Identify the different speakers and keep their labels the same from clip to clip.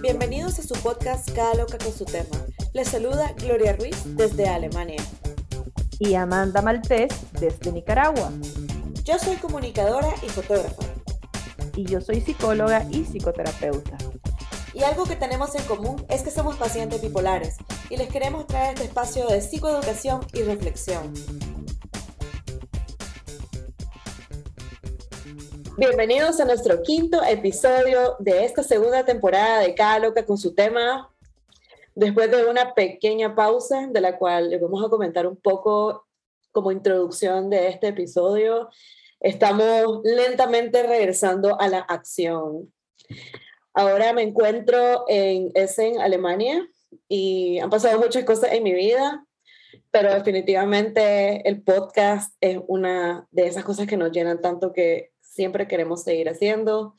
Speaker 1: Bienvenidos a su podcast Cada loca con su tema. Les saluda Gloria Ruiz desde Alemania.
Speaker 2: Y Amanda Maltés desde Nicaragua.
Speaker 1: Yo soy comunicadora y fotógrafa.
Speaker 2: Y yo soy psicóloga y psicoterapeuta.
Speaker 1: Y algo que tenemos en común es que somos pacientes bipolares y les queremos traer este espacio de psicoeducación y reflexión. Bienvenidos a nuestro quinto episodio de esta segunda temporada de Cada con su tema. Después de una pequeña pausa, de la cual les vamos a comentar un poco como introducción de este episodio, estamos lentamente regresando a la acción. Ahora me encuentro en Essen, Alemania, y han pasado muchas cosas en mi vida, pero definitivamente el podcast es una de esas cosas que nos llenan tanto que siempre queremos seguir haciendo.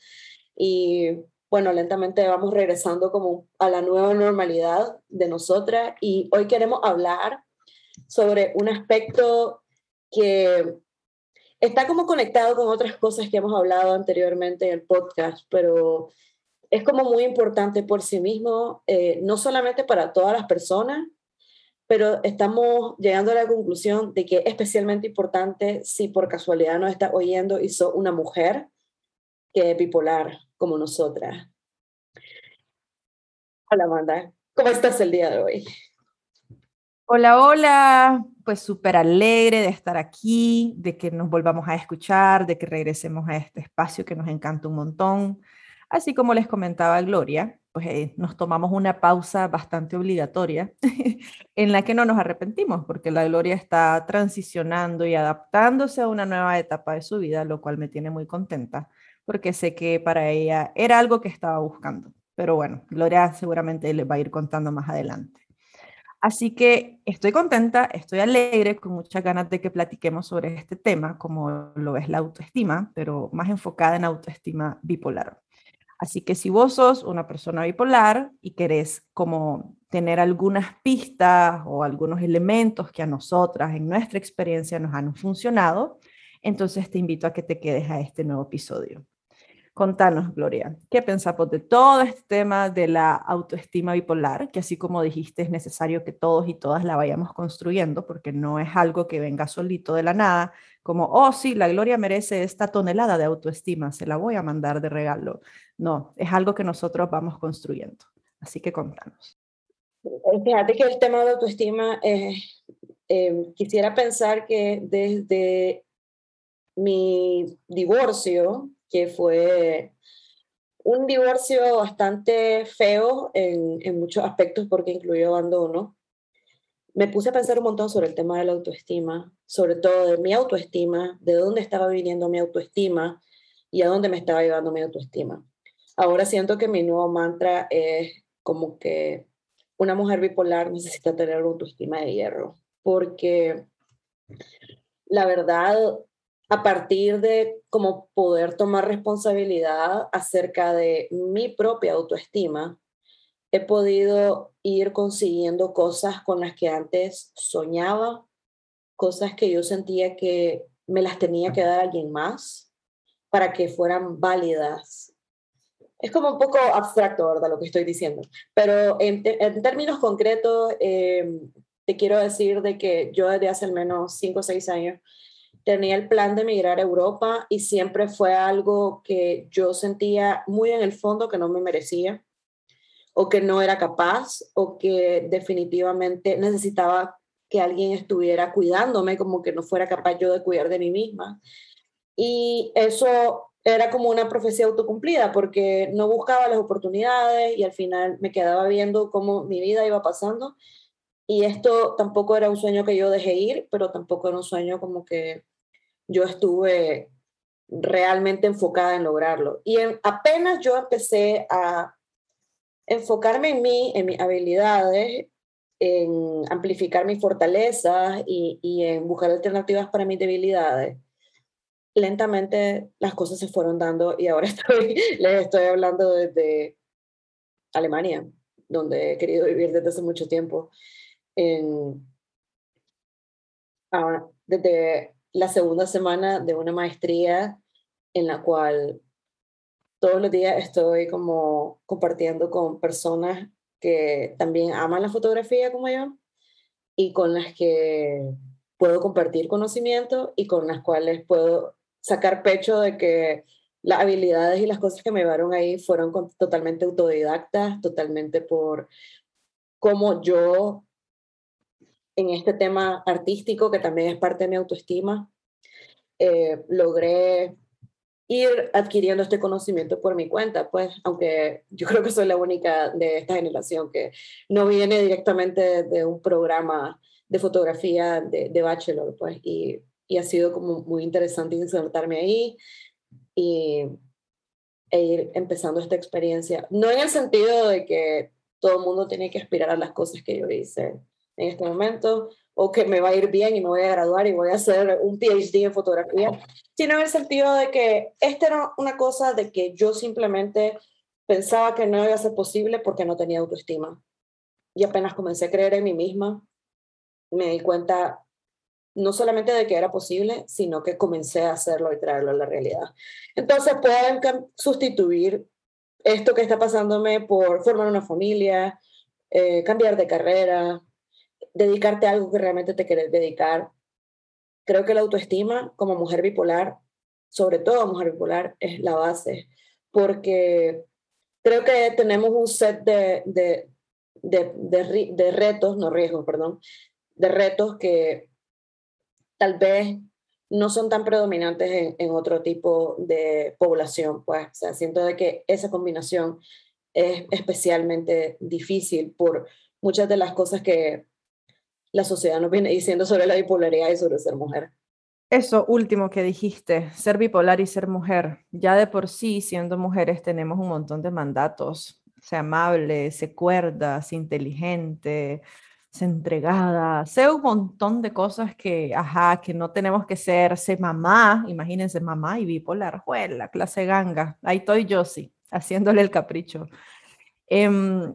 Speaker 1: Y bueno, lentamente vamos regresando como a la nueva normalidad de nosotras y hoy queremos hablar sobre un aspecto que está como conectado con otras cosas que hemos hablado anteriormente en el podcast, pero es como muy importante por sí mismo, eh, no solamente para todas las personas, pero estamos llegando a la conclusión de que es especialmente importante si por casualidad nos está oyendo y sos una mujer que es bipolar como nosotras. Hola Amanda, ¿cómo estás el día de hoy?
Speaker 2: Hola, hola, pues súper alegre de estar aquí, de que nos volvamos a escuchar, de que regresemos a este espacio que nos encanta un montón. Así como les comentaba Gloria, pues eh, nos tomamos una pausa bastante obligatoria en la que no nos arrepentimos, porque la Gloria está transicionando y adaptándose a una nueva etapa de su vida, lo cual me tiene muy contenta, porque sé que para ella era algo que estaba buscando. Pero bueno, Gloria seguramente les va a ir contando más adelante. Así que estoy contenta, estoy alegre, con muchas ganas de que platiquemos sobre este tema, como lo es la autoestima, pero más enfocada en autoestima bipolar. Así que si vos sos una persona bipolar y querés como tener algunas pistas o algunos elementos que a nosotras en nuestra experiencia nos han funcionado, entonces te invito a que te quedes a este nuevo episodio. Contanos, Gloria, ¿qué pensamos de todo este tema de la autoestima bipolar? Que así como dijiste, es necesario que todos y todas la vayamos construyendo porque no es algo que venga solito de la nada, como, oh sí, la Gloria merece esta tonelada de autoestima, se la voy a mandar de regalo. No, es algo que nosotros vamos construyendo. Así que contanos.
Speaker 1: Fíjate que el tema de autoestima, eh, eh, quisiera pensar que desde mi divorcio, que fue un divorcio bastante feo en, muchos aspectos porque incluyó abandono, me puse a pensar un montón sobre el tema de la autoestima, sobre todo de mi autoestima, de dónde estaba viniendo mi autoestima y a dónde me estaba llevando mi autoestima. Ahora siento que mi nuevo mantra es como que una mujer bipolar necesita tener autoestima de hierro, porque la verdad, a partir de como poder tomar responsabilidad acerca de mi propia autoestima, he podido ir consiguiendo cosas con las que antes soñaba, cosas que yo sentía que me las tenía que dar alguien más para que fueran válidas. Es como un poco abstracto, ¿verdad? Lo que estoy diciendo. Pero en, términos concretos, em, te quiero decir de que yo desde hace al menos 5 o 6 años tenía el plan de emigrar a Europa y siempre fue algo que yo sentía muy en el fondo que no me merecía o que no era capaz o que definitivamente necesitaba que alguien estuviera cuidándome, como que no fuera capaz yo de cuidar de mí misma. Y eso era como una profecía autocumplida porque no buscaba las oportunidades y al final me quedaba viendo cómo mi vida iba pasando. Y esto tampoco era un sueño que yo dejé ir, pero tampoco era un sueño como que yo estuve realmente enfocada en lograrlo. Y apenas yo empecé a enfocarme en mí, en mis habilidades, en amplificar mis fortalezas y, y, en buscar alternativas para mis debilidades, lentamente las cosas se fueron dando y ahora estoy, les estoy hablando desde Alemania, donde he querido vivir desde hace mucho tiempo. En, desde la segunda semana de una maestría en la cual todos los días estoy como compartiendo con personas que también aman la fotografía como yo y con las que puedo compartir conocimiento y con las cuales puedo sacar pecho de que las habilidades y las cosas que me llevaron ahí fueron totalmente autodidactas, totalmente por cómo yo en este tema artístico, que también es parte de mi autoestima, eh, logré ir adquiriendo este conocimiento por mi cuenta, pues, aunque yo creo que soy la única de esta generación que no viene directamente de un programa de fotografía de, bachelor, pues, y, y, ha sido como muy interesante insertarme ahí y, e ir empezando esta experiencia. No en el sentido de que todo el mundo tiene que aspirar a las cosas que yo hice en este momento, o que me va a ir bien y me voy a graduar y voy a hacer un PhD en fotografía, sino en el sentido de que esta era una cosa de que yo simplemente pensaba que no iba a ser posible porque no tenía autoestima. Y apenas comencé a creer en mí misma, me di cuenta no solamente de que era posible, sino que comencé a hacerlo y traerlo a la realidad. Entonces pueden sustituir esto que está pasándome por formar una familia, eh, cambiar de carrera, dedicarte a algo que realmente te quieres dedicar. Creo que la autoestima como mujer bipolar, sobre todo mujer bipolar, es la base, porque creo que tenemos un set de, de, de, de, retos, no riesgos, perdón, de retos que tal vez no son tan predominantes en, en, otro tipo de población, pues, o sea, siento de que esa combinación es especialmente difícil por muchas de las cosas que la sociedad nos viene diciendo sobre la bipolaridad y sobre ser mujer.
Speaker 2: Eso último que dijiste, ser bipolar y ser mujer. Ya de por sí, siendo mujeres, tenemos un montón de mandatos. Sea amable, sé cuerda, sé inteligente, sé entregada, sé un montón de cosas que, ajá, que no tenemos que ser, sé mamá, imagínense mamá y bipolar, la clase ganga. Ahí estoy yo, sí, haciéndole el capricho. Em,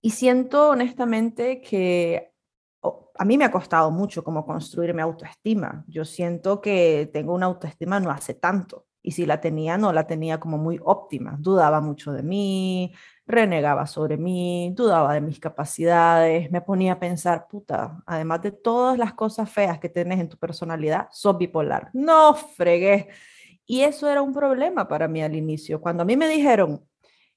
Speaker 2: y siento honestamente que a mí me ha costado mucho como construir mi autoestima. Yo siento que tengo una autoestima no hace tanto. Y si la tenía, no la tenía como muy óptima. Dudaba mucho de mí, renegaba sobre mí, dudaba de mis capacidades, me ponía a pensar, puta, además de todas las cosas feas que tienes en tu personalidad, sos bipolar. No fregué. Y eso era un problema para mí al inicio. Cuando a mí me dijeron,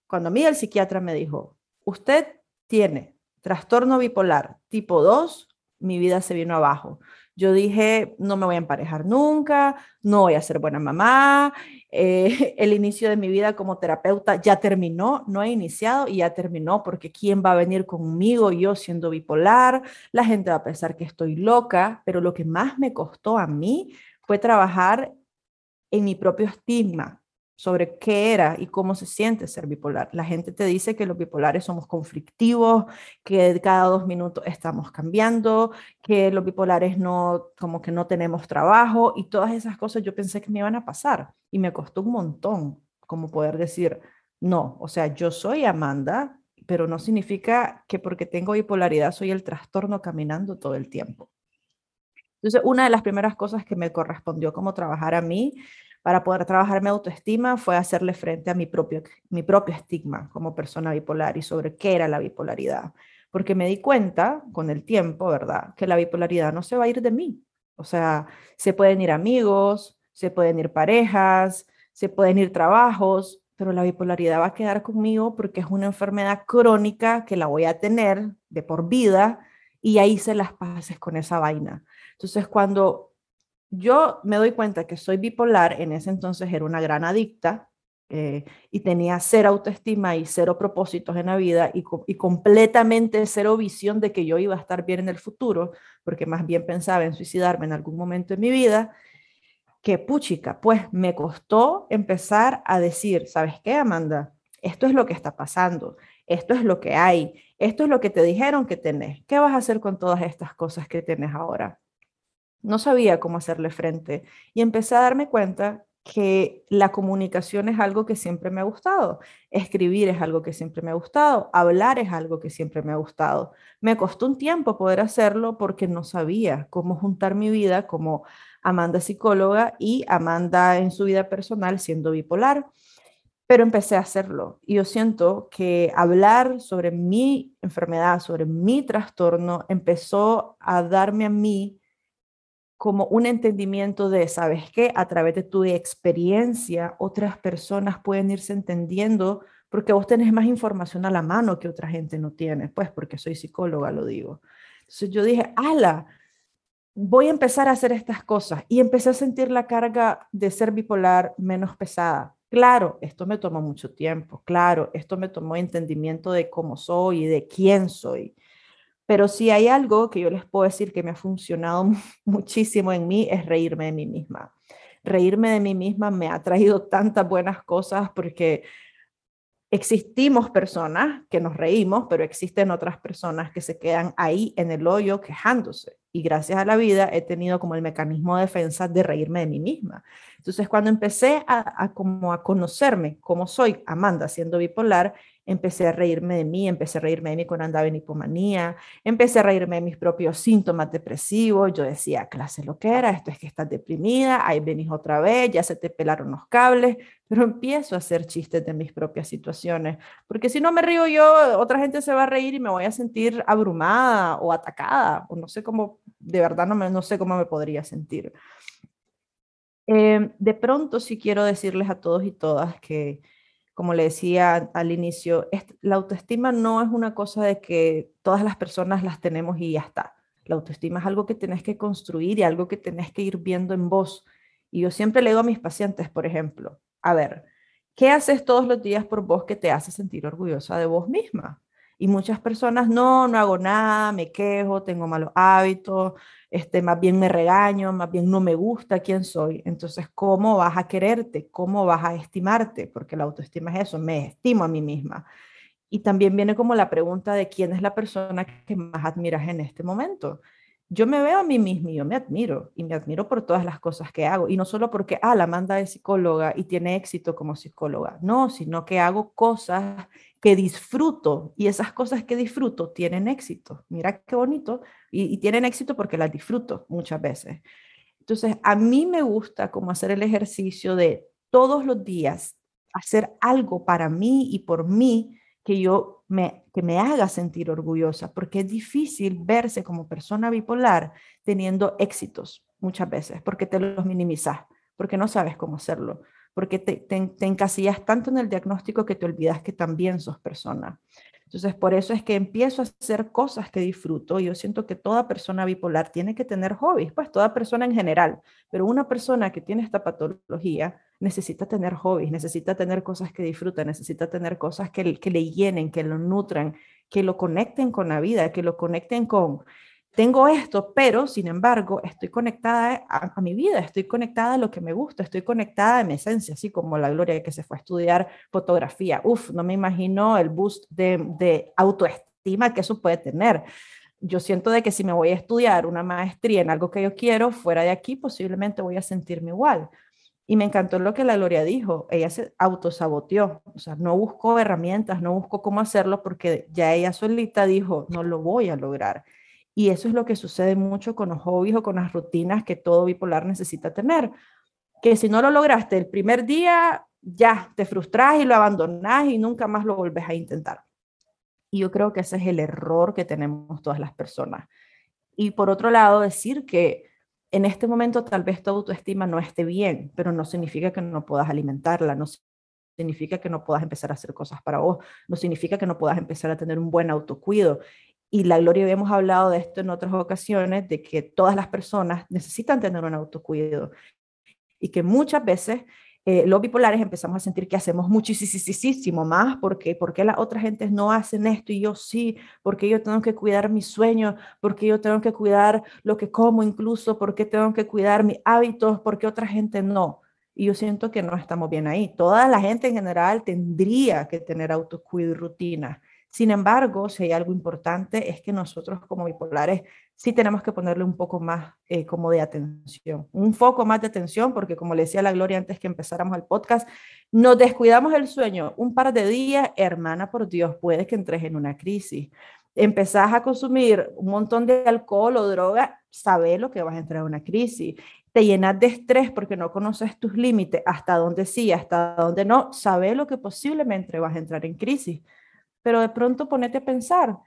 Speaker 2: cuando a mí el psiquiatra me dijo, usted tiene trastorno bipolar tipo 2, mi vida se vino abajo. Yo dije, no me voy a emparejar nunca, no voy a ser buena mamá, eh, el inicio de mi vida como terapeuta ya terminó, no he iniciado y ya terminó porque ¿quién va a venir conmigo yo siendo bipolar? La gente va a pensar que estoy loca, pero lo que más me costó a mí fue trabajar en mi propio estigma, sobre qué era y cómo se siente ser bipolar. La gente te dice que los bipolares somos conflictivos, que cada dos minutos estamos cambiando, que los bipolares no, como que no tenemos trabajo y todas esas cosas yo pensé que me iban a pasar y me costó un montón como poder decir, no, o sea, yo soy Amanda, pero no significa que porque tengo bipolaridad soy el trastorno caminando todo el tiempo. Entonces, una de las primeras cosas que me correspondió como trabajar a mí para poder trabajar mi autoestima fue hacerle frente a mi propio, mi propio estigma como persona bipolar y sobre qué era la bipolaridad. Porque me di cuenta con el tiempo, ¿verdad? Que la bipolaridad no se va a ir de mí. O sea, se pueden ir amigos, se pueden ir parejas, se pueden ir trabajos, pero la bipolaridad va a quedar conmigo porque es una enfermedad crónica que la voy a tener de por vida y ahí se las pases con esa vaina. Entonces, cuando yo me doy cuenta que soy bipolar, en ese entonces era una gran adicta eh, y tenía cero autoestima y cero propósitos en la vida y, completamente cero visión de que yo iba a estar bien en el futuro, porque más bien pensaba en suicidarme en algún momento de mi vida, que puchica, pues me costó empezar a decir, ¿sabes qué, Amanda? Esto es lo que está pasando, esto es lo que hay, esto es lo que te dijeron que tenés, ¿qué vas a hacer con todas estas cosas que tenés ahora? No sabía cómo hacerle frente y empecé a darme cuenta que la comunicación es algo que siempre me ha gustado, escribir es algo que siempre me ha gustado, hablar es algo que siempre me ha gustado. Me costó un tiempo poder hacerlo porque no sabía cómo juntar mi vida como Amanda psicóloga y Amanda en su vida personal siendo bipolar, pero empecé a hacerlo y yo siento que hablar sobre mi enfermedad, sobre mi trastorno, empezó a darme a mí como un entendimiento de, ¿sabes qué? A través de tu experiencia, otras personas pueden irse entendiendo porque vos tenés más información a la mano que otra gente no tiene, pues porque soy psicóloga, lo digo. Entonces yo dije, ala, voy a empezar a hacer estas cosas y empecé a sentir la carga de ser bipolar menos pesada. Claro, esto me tomó mucho tiempo, claro, esto me tomó entendimiento de cómo soy y de quién soy. Pero si hay algo que yo les puedo decir que me ha funcionado muchísimo en mí es reírme de mí misma. Reírme de mí misma me ha traído tantas buenas cosas porque existimos personas que nos reímos, pero existen otras personas que se quedan ahí en el hoyo quejándose. Y gracias a la vida he tenido como el mecanismo de defensa de reírme de mí misma. Entonces, cuando empecé a, como a conocerme como soy, Amanda, siendo bipolar, empecé a reírme de mí, empecé a reírme de mí cuando andaba en hipomanía, empecé a reírme de mis propios síntomas depresivos, yo decía, clase lo que era, esto es que estás deprimida, ahí venís otra vez, ya se te pelaron los cables, pero empiezo a hacer chistes de mis propias situaciones, porque si no me río yo, otra gente se va a reír y me voy a sentir abrumada o atacada, o no sé cómo, de verdad no, me, no sé cómo me podría sentir. Eh, de pronto sí quiero decirles a todos y todas que como le decía al inicio, la autoestima no es una cosa de que todas las personas las tenemos y ya está. La autoestima es algo que tenés que construir y algo que tenés que ir viendo en vos. Y yo siempre le digo a mis pacientes, por ejemplo, a ver, ¿qué haces todos los días por vos que te hace sentir orgullosa de vos misma? Y muchas personas, no, no hago nada, me quejo, tengo malos hábitos, este, más bien me regaño, más bien no me gusta quién soy. Entonces, ¿cómo vas a quererte? ¿Cómo vas a estimarte? Porque la autoestima es eso, me estimo a mí misma. Y también viene como la pregunta de quién es la persona que más admiras en este momento yo me veo a mí misma y yo me admiro, y me admiro por todas las cosas que hago, y no solo porque, ah, la manda es psicóloga y tiene éxito como psicóloga, no, sino que hago cosas que disfruto, y esas cosas que disfruto tienen éxito. Mira qué bonito, y, tienen éxito porque las disfruto muchas veces. Entonces, a mí me gusta como hacer el ejercicio de todos los días hacer algo para mí y por mí que yo me, que me haga sentir orgullosa, porque es difícil verse como persona bipolar teniendo éxitos muchas veces, porque te los minimizas, porque no sabes cómo hacerlo, porque te, te, te encasillas tanto en el diagnóstico que te olvidas que también sos persona. Entonces, por eso es que empiezo a hacer cosas que disfruto. Yo siento que toda persona bipolar tiene que tener hobbies, pues toda persona en general, pero una persona que tiene esta patología necesita tener hobbies, necesita tener cosas que disfruta, necesita tener cosas que, que le llenen, que lo nutran, que lo conecten con la vida, que lo conecten con, tengo esto, pero sin embargo estoy conectada a, mi vida, estoy conectada a lo que me gusta, estoy conectada a mi esencia, así como la Gloria que se fue a estudiar fotografía. Uf, no me imagino el boost de, de autoestima que eso puede tener. Yo siento de que si me voy a estudiar una maestría en algo que yo quiero, fuera de aquí posiblemente voy a sentirme igual. Y me encantó lo que la Gloria dijo, ella se autosaboteó, o sea, no buscó herramientas, no buscó cómo hacerlo porque ya ella solita dijo, no lo voy a lograr. Y eso es lo que sucede mucho con los hobbies o con las rutinas que todo bipolar necesita tener. Que si no lo lograste el primer día, ya te frustras y lo abandonás y nunca más lo volvés a intentar. Y yo creo que ese es el error que tenemos todas las personas. Y por otro lado, decir que en este momento tal vez tu autoestima no esté bien, pero no significa que no puedas alimentarla, no significa que no puedas empezar a hacer cosas para vos, no significa que no puedas empezar a tener un buen autocuido y la Gloria habíamos hablado de esto en otras ocasiones, de que todas las personas necesitan tener un autocuidado y que muchas veces eh, los bipolares empezamos a sentir que hacemos muchísimo más porque porque las otras gentes no hacen esto y yo sí, porque yo tengo que cuidar mis sueños, porque yo tengo que cuidar lo que como incluso, porque tengo que cuidar mis hábitos, porque otra gente no. Y yo siento que no estamos bien ahí. Toda la gente en general tendría que tener autocuido y rutina Sin embargo, si hay algo importante es que nosotros como bipolares sí tenemos que ponerle un poco más eh, como de atención, un foco más de atención, porque como le decía la Gloria antes que empezáramos el podcast, nos descuidamos el sueño un par de días, hermana, por Dios, puedes que entres en una crisis. Empezás a consumir un montón de alcohol o droga, sabes lo que vas a entrar en una crisis te llenas de estrés porque no conoces tus límites, hasta dónde sí, hasta dónde no, sabes lo que posiblemente vas a entrar en crisis. Pero de pronto ponete a pensar,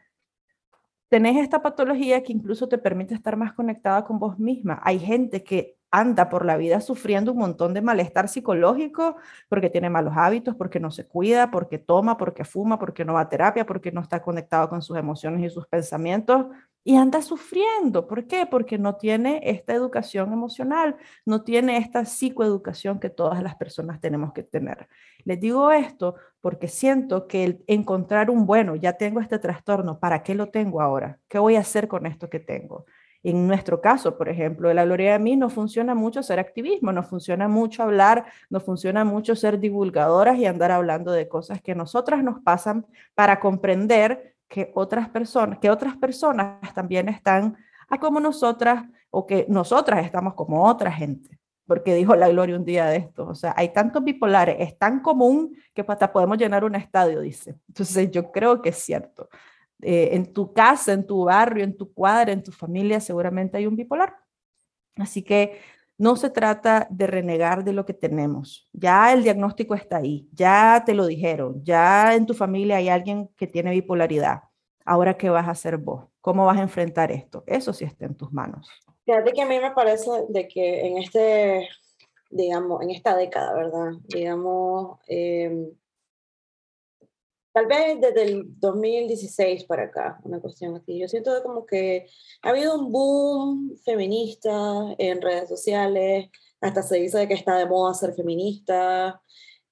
Speaker 2: tenés esta patología que incluso te permite estar más conectada con vos misma. Hay gente que anda por la vida sufriendo un montón de malestar psicológico porque tiene malos hábitos, porque no se cuida, porque toma, porque fuma, porque no va a terapia, porque no está conectado con sus emociones y sus pensamientos y anda sufriendo. ¿Por qué? Porque no tiene esta educación emocional, no tiene esta psicoeducación que todas las personas tenemos que tener. Les digo esto porque siento que el encontrar un bueno, ya tengo este trastorno, ¿para qué lo tengo ahora? ¿Qué voy a hacer con esto que tengo? En nuestro caso, por ejemplo, de la Gloria de mí, no funciona mucho ser activismo, no funciona mucho hablar, no funciona mucho ser divulgadoras y andar hablando de cosas que nosotras nos pasan para comprender que otras personas, que otras personas también están a como nosotras o que nosotras estamos como otra gente. Porque dijo la Gloria un día de esto, o sea, hay tantos bipolares, es tan común que hasta podemos llenar un estadio, dice. Entonces yo creo que es cierto. Eh, en tu casa, en tu barrio, en tu cuadra, en tu familia, seguramente hay un bipolar. Así que no se trata de renegar de lo que tenemos. Ya el diagnóstico está ahí, ya te lo dijeron, ya en tu familia hay alguien que tiene bipolaridad. Ahora, ¿qué vas a hacer vos? ¿Cómo vas a enfrentar esto? Eso sí está en tus manos.
Speaker 1: Fíjate que a mí me parece de que en este, digamos, en esta década, ¿verdad? Digamos, em, tal vez desde el 2016 para acá, una cuestión así. Yo siento como que ha habido un boom feminista en redes sociales, hasta se dice que está de moda ser feminista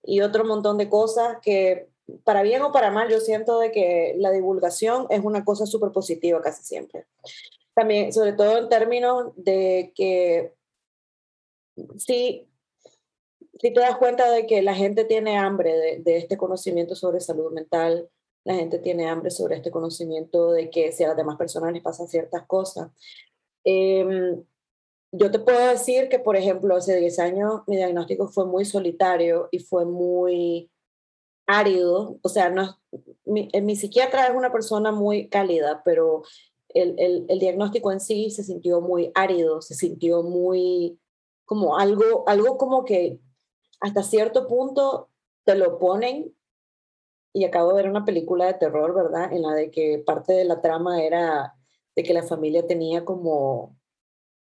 Speaker 1: y otro montón de cosas que, para bien o para mal, yo siento de que la divulgación es una cosa súper positiva casi siempre. También, sobre todo en términos de que sí, si te das cuenta de que la gente tiene hambre de, este conocimiento sobre salud mental, la gente tiene hambre sobre este conocimiento de que si a las demás personas les pasan ciertas cosas. Em, yo te puedo decir que, por ejemplo, hace 10 años mi diagnóstico fue muy solitario y fue muy árido. O sea, no, mi, mi psiquiatra es una persona muy cálida, pero el, el, el, diagnóstico en sí se sintió muy árido, se sintió muy como algo, algo como que hasta cierto punto te lo ponen y acabo de ver una película de terror, ¿verdad? En la de que parte de la trama era de que la familia tenía como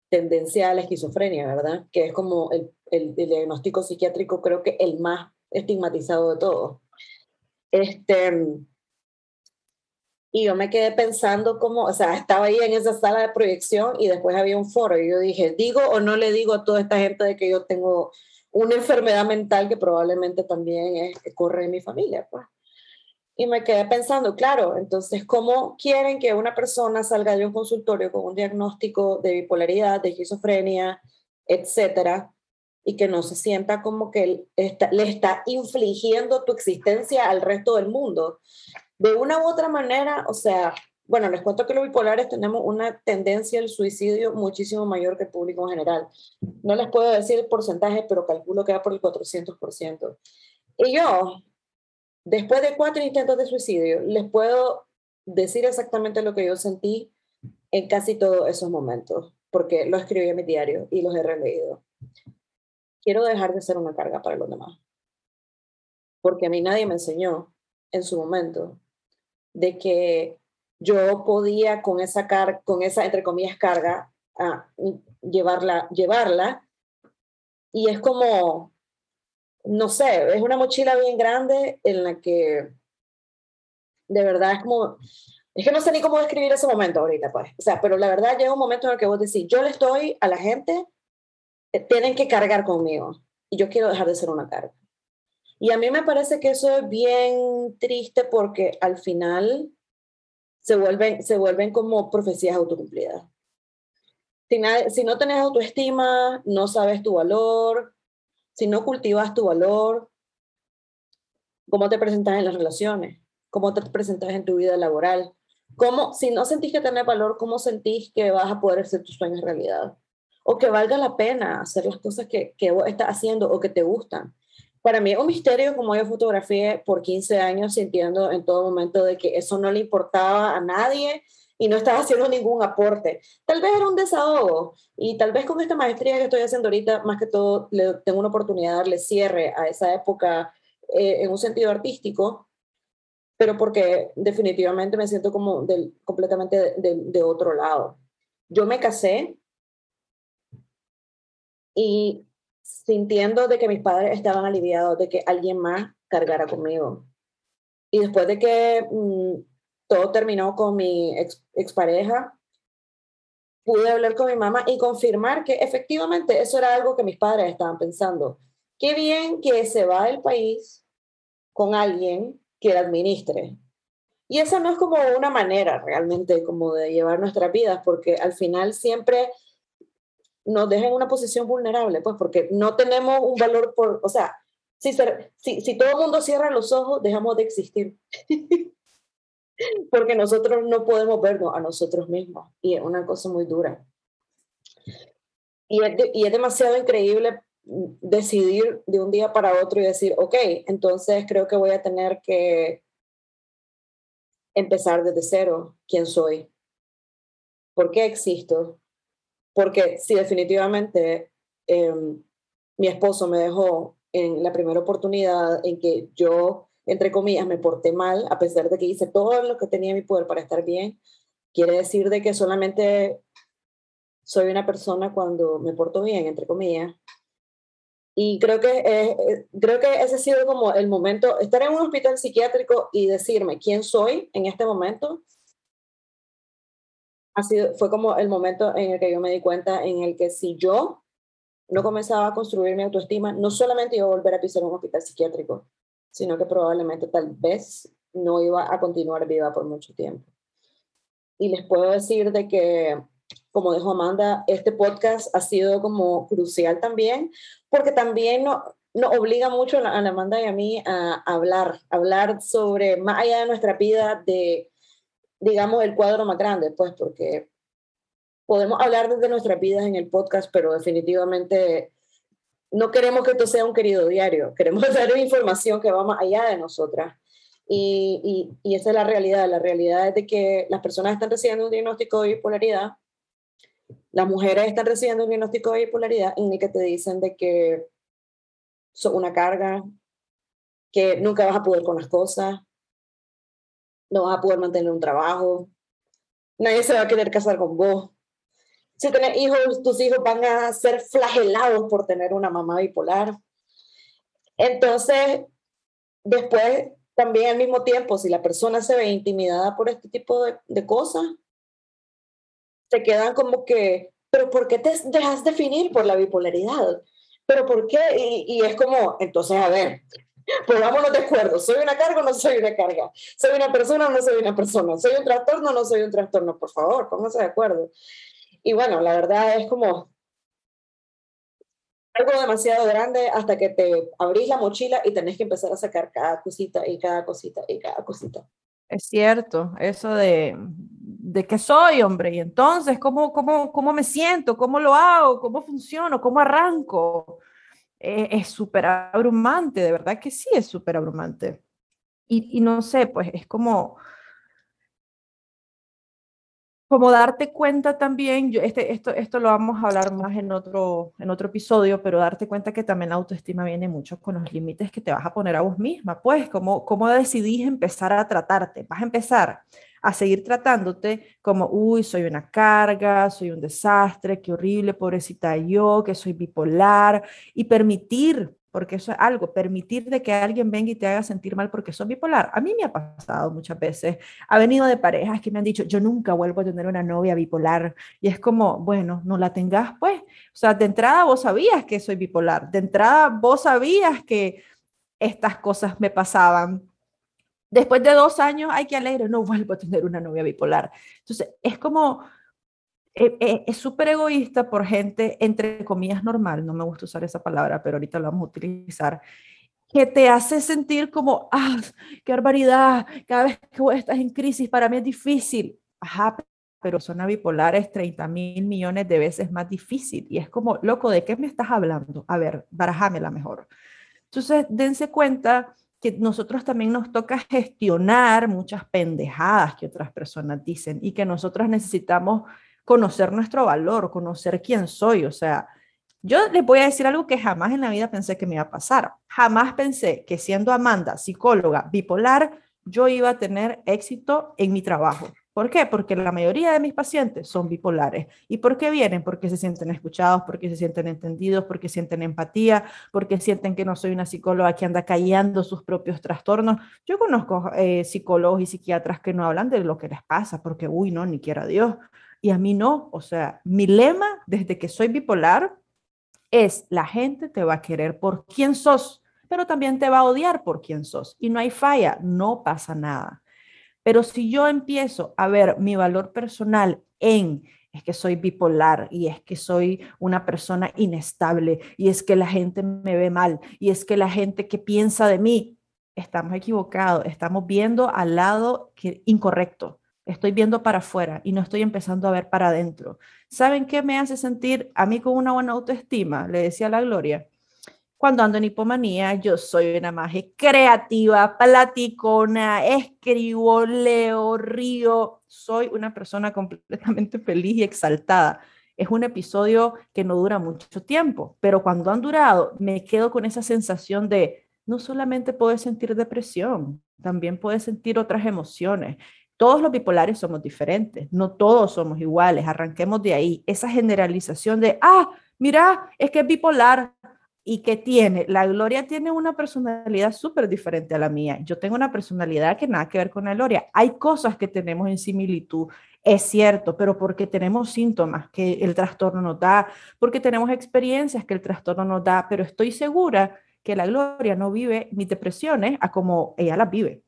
Speaker 1: tendencia a la esquizofrenia, ¿verdad? Que es como el, el, diagnóstico psiquiátrico creo que el más estigmatizado de todos. Este, y yo me quedé pensando como, o sea, estaba ahí en esa sala de proyección y después había un foro y yo dije, ¿digo o no le digo a toda esta gente de que yo tengo una enfermedad mental que probablemente también es, corre en mi familia, pues. Y me quedé pensando, claro, entonces, ¿cómo quieren que una persona salga de un consultorio con un diagnóstico de bipolaridad, de esquizofrenia, etcétera, y que no se sienta como que le está infligiendo tu existencia al resto del mundo? De una u otra manera, o sea, bueno, les cuento que los bipolares tenemos una tendencia al suicidio muchísimo mayor que el público en general. No les puedo decir el porcentaje, pero calculo que va por el 400%. Y yo, después de cuatro intentos de suicidio, les puedo decir exactamente lo que yo sentí en casi todos esos momentos, porque lo escribí en mi diario y los he releído. Quiero dejar de ser una carga para los demás, porque a mí nadie me enseñó en su momento de que yo podía con esa, car con esa entre comillas, carga, a llevarla, llevarla. Y es como, no sé, es una mochila bien grande en la que de verdad es como, es que no sé ni cómo describir ese momento ahorita, pues. O sea, pero la verdad llega un momento en el que vos decís, yo le estoy a la gente, eh, tienen que cargar conmigo y yo quiero dejar de ser una carga. Y a mí me parece que eso es bien triste porque al final se vuelven, se vuelven como profecías autocumplidas. Si, si no tenés autoestima, no sabes tu valor, si no cultivas tu valor, ¿cómo te presentas en las relaciones? cómo te presentas en tu vida laboral, cómo, si no sentís que tenés valor, cómo sentís que vas a poder hacer tus sueños realidad, o que valga la pena hacer las cosas que, que vos estás haciendo o que te gustan. Para mí es un misterio como yo fotografié por 15 años sintiendo en todo momento de que eso no le importaba a nadie y no estaba haciendo ningún aporte. Tal vez era un desahogo y tal vez con esta maestría que estoy haciendo ahorita, más que todo, le, tengo una oportunidad de darle cierre a esa época eh, en un sentido artístico, pero porque definitivamente me siento como del, completamente de, de otro lado. Yo me casé y sintiendo de que mis padres estaban aliviados de que alguien más cargara conmigo. Y después de que mm, todo terminó con mi ex, expareja, pude hablar con mi mamá y confirmar que efectivamente eso era algo que mis padres estaban pensando. Qué bien que se va del país con alguien que la administre. Y esa no es como una manera realmente como de llevar nuestras vidas, porque al final siempre nos deja en una posición vulnerable, pues porque no tenemos un valor por, o sea, si, si, si todo el mundo cierra los ojos, dejamos de existir. porque nosotros no podemos vernos a nosotros mismos y es una cosa muy dura. Y es, y es demasiado increíble decidir de un día para otro y decir, ok, entonces creo que voy a tener que empezar desde cero, quién soy, por qué existo, porque si definitivamente em, mi esposo me dejó en la primera oportunidad en que yo entre comillas, me porté mal, a pesar de que hice todo lo que tenía en mi poder para estar bien, quiere decir de que solamente soy una persona cuando me porto bien, entre comillas. Y creo que, eh, creo que ese ha sido como el momento, estar en un hospital psiquiátrico y decirme quién soy en este momento, ha sido, fue como el momento en el que yo me di cuenta en el que si yo no comenzaba a construir mi autoestima, no solamente iba a volver a pisar un hospital psiquiátrico, sino que probablemente tal vez no iba a continuar viva por mucho tiempo. Y les puedo decir de que, como dijo Amanda, este podcast ha sido como crucial también, porque también nos no obliga mucho a Amanda y a mí a hablar, hablar sobre más allá de nuestra vida, de, digamos, el cuadro más grande, pues, porque podemos hablar desde nuestras vidas en el podcast, pero definitivamente no queremos que esto sea un querido diario, queremos dar información que va más allá de nosotras. Y, y, esa es la realidad. La realidad es de que las personas están recibiendo un diagnóstico de bipolaridad, las mujeres están recibiendo un diagnóstico de bipolaridad en el que te dicen de que son una carga, que nunca vas a poder con las cosas, no vas a poder mantener un trabajo, nadie se va a querer casar con vos, si tienes hijos, tus hijos van a ser flagelados por tener una mamá bipolar. Entonces, después, también al mismo tiempo, si la persona se ve intimidada por este tipo de, de cosas, se quedan como que, pero ¿por qué te dejas definir por la bipolaridad? ¿Pero por qué? Y, y es como, entonces, a ver, pongámonos de acuerdo, ¿soy una carga o no soy una carga? ¿Soy una persona o no soy una persona? ¿Soy un trastorno o no soy un trastorno? Por favor, pónganse de acuerdo. Y bueno, la verdad es como algo demasiado grande hasta que te abrís la mochila y tenés que empezar a sacar cada cosita y cada cosita y cada cosita.
Speaker 2: Es cierto, eso de, de qué soy, hombre, y entonces, ¿cómo, cómo, cómo me siento? ¿Cómo lo hago? ¿Cómo funciono? ¿Cómo arranco? Eh, es súper abrumante, de verdad que sí es súper abrumante. Y, y no sé, pues es como, como darte cuenta también, yo, este, esto, esto lo vamos a hablar más en otro, en otro episodio, pero darte cuenta que también la autoestima viene mucho con los límites que te vas a poner a vos misma, pues, cómo, cómo decidís empezar a tratarte, vas a empezar a seguir tratándote como, uy, soy una carga, soy un desastre, qué horrible, pobrecita yo, que soy bipolar, y permitir porque eso es algo, permitir de que alguien venga y te haga sentir mal porque son bipolar. A mí me ha pasado muchas veces. Ha venido de parejas que me han dicho, yo nunca vuelvo a tener una novia bipolar. Y es como, bueno, no la tengas pues. O sea, de entrada vos sabías que soy bipolar. De entrada vos sabías que estas cosas me pasaban. Después de dos años, hay que alegre, no vuelvo a tener una novia bipolar. Entonces, es como eh, eh, es súper egoísta por gente, entre comillas, normal, no me gusta usar esa palabra, pero ahorita lo vamos a utilizar, que te hace sentir como, ah, qué barbaridad, cada vez que estás en crisis, para mí es difícil. Ajá, pero zona bipolar es 30 mil millones de veces más difícil. Y es como, loco, ¿de qué me estás hablando? A ver, barajámela mejor. Entonces, dense cuenta que nosotros también nos toca gestionar muchas pendejadas que otras personas dicen y que nosotros necesitamos conocer nuestro valor, conocer quién soy. O sea, yo les voy a decir algo que jamás en la vida pensé que me iba a pasar. Jamás pensé que siendo Amanda, psicóloga bipolar, yo iba a tener éxito en mi trabajo. ¿Por qué? Porque la mayoría de mis pacientes son bipolares. ¿Y por qué vienen? Porque se sienten escuchados, porque se sienten entendidos, porque sienten empatía, porque sienten que no soy una psicóloga que anda callando sus propios trastornos. Yo conozco eh, psicólogos y psiquiatras que no hablan de lo que les pasa, porque, uy, no, ni quiera Dios. Y a mí no. O sea, mi lema desde que soy bipolar es, la gente te va a querer por quién sos, pero también te va a odiar por quién sos. Y no hay falla, no pasa nada. Pero si yo empiezo a ver mi valor personal en es que soy bipolar y es que soy una persona inestable y es que la gente me ve mal y es que la gente que piensa de mí, estamos equivocados, estamos viendo al lado incorrecto. Estoy viendo para afuera y no estoy empezando a ver para adentro. ¿Saben qué me hace sentir a mí con una buena autoestima? Le decía la Gloria cuando ando en hipomanía, yo soy una magia creativa, platicona, escribo, leo, río, soy una persona completamente feliz y exaltada. Es un episodio que no dura mucho tiempo, pero cuando han durado, me quedo con esa sensación de no solamente puedes sentir depresión, también puedes sentir otras emociones. Todos los bipolares somos diferentes, no todos somos iguales. Arranquemos de ahí. Esa generalización de, ah, mira, es que es bipolar, y que tiene, la Gloria tiene una personalidad súper diferente a la mía. Yo tengo una personalidad que nada que ver con la Gloria. Hay cosas que tenemos en similitud, es cierto, pero porque tenemos síntomas que el trastorno nos da, porque tenemos experiencias que el trastorno nos da, pero estoy segura que la Gloria no vive mis depresiones a como ella las vive.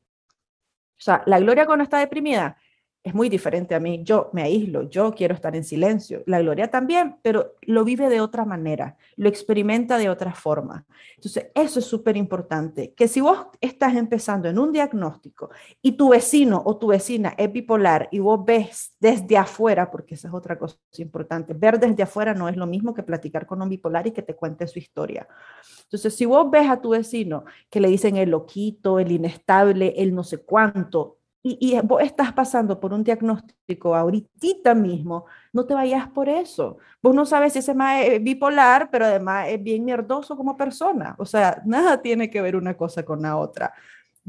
Speaker 2: O sea, la Gloria cuando está deprimida es muy diferente a mí. Yo me aíslo, yo quiero estar en silencio. La Gloria también, pero lo vive de otra manera, lo experimenta de otra forma. Entonces, eso es súper importante, que si vos estás empezando en un diagnóstico y tu vecino o tu vecina es bipolar y vos ves desde afuera, porque esa es otra cosa importante, ver desde afuera no es lo mismo que platicar con un bipolar y que te cuente su historia. Entonces, si vos ves a tu vecino que le dicen el loquito, el inestable, el no sé cuánto, y, vos estás pasando por un diagnóstico ahorita mismo, no te vayas por eso. Vos no sabes si ese más es bipolar, pero además es bien mierdoso como persona. O sea, nada tiene que ver una cosa con la otra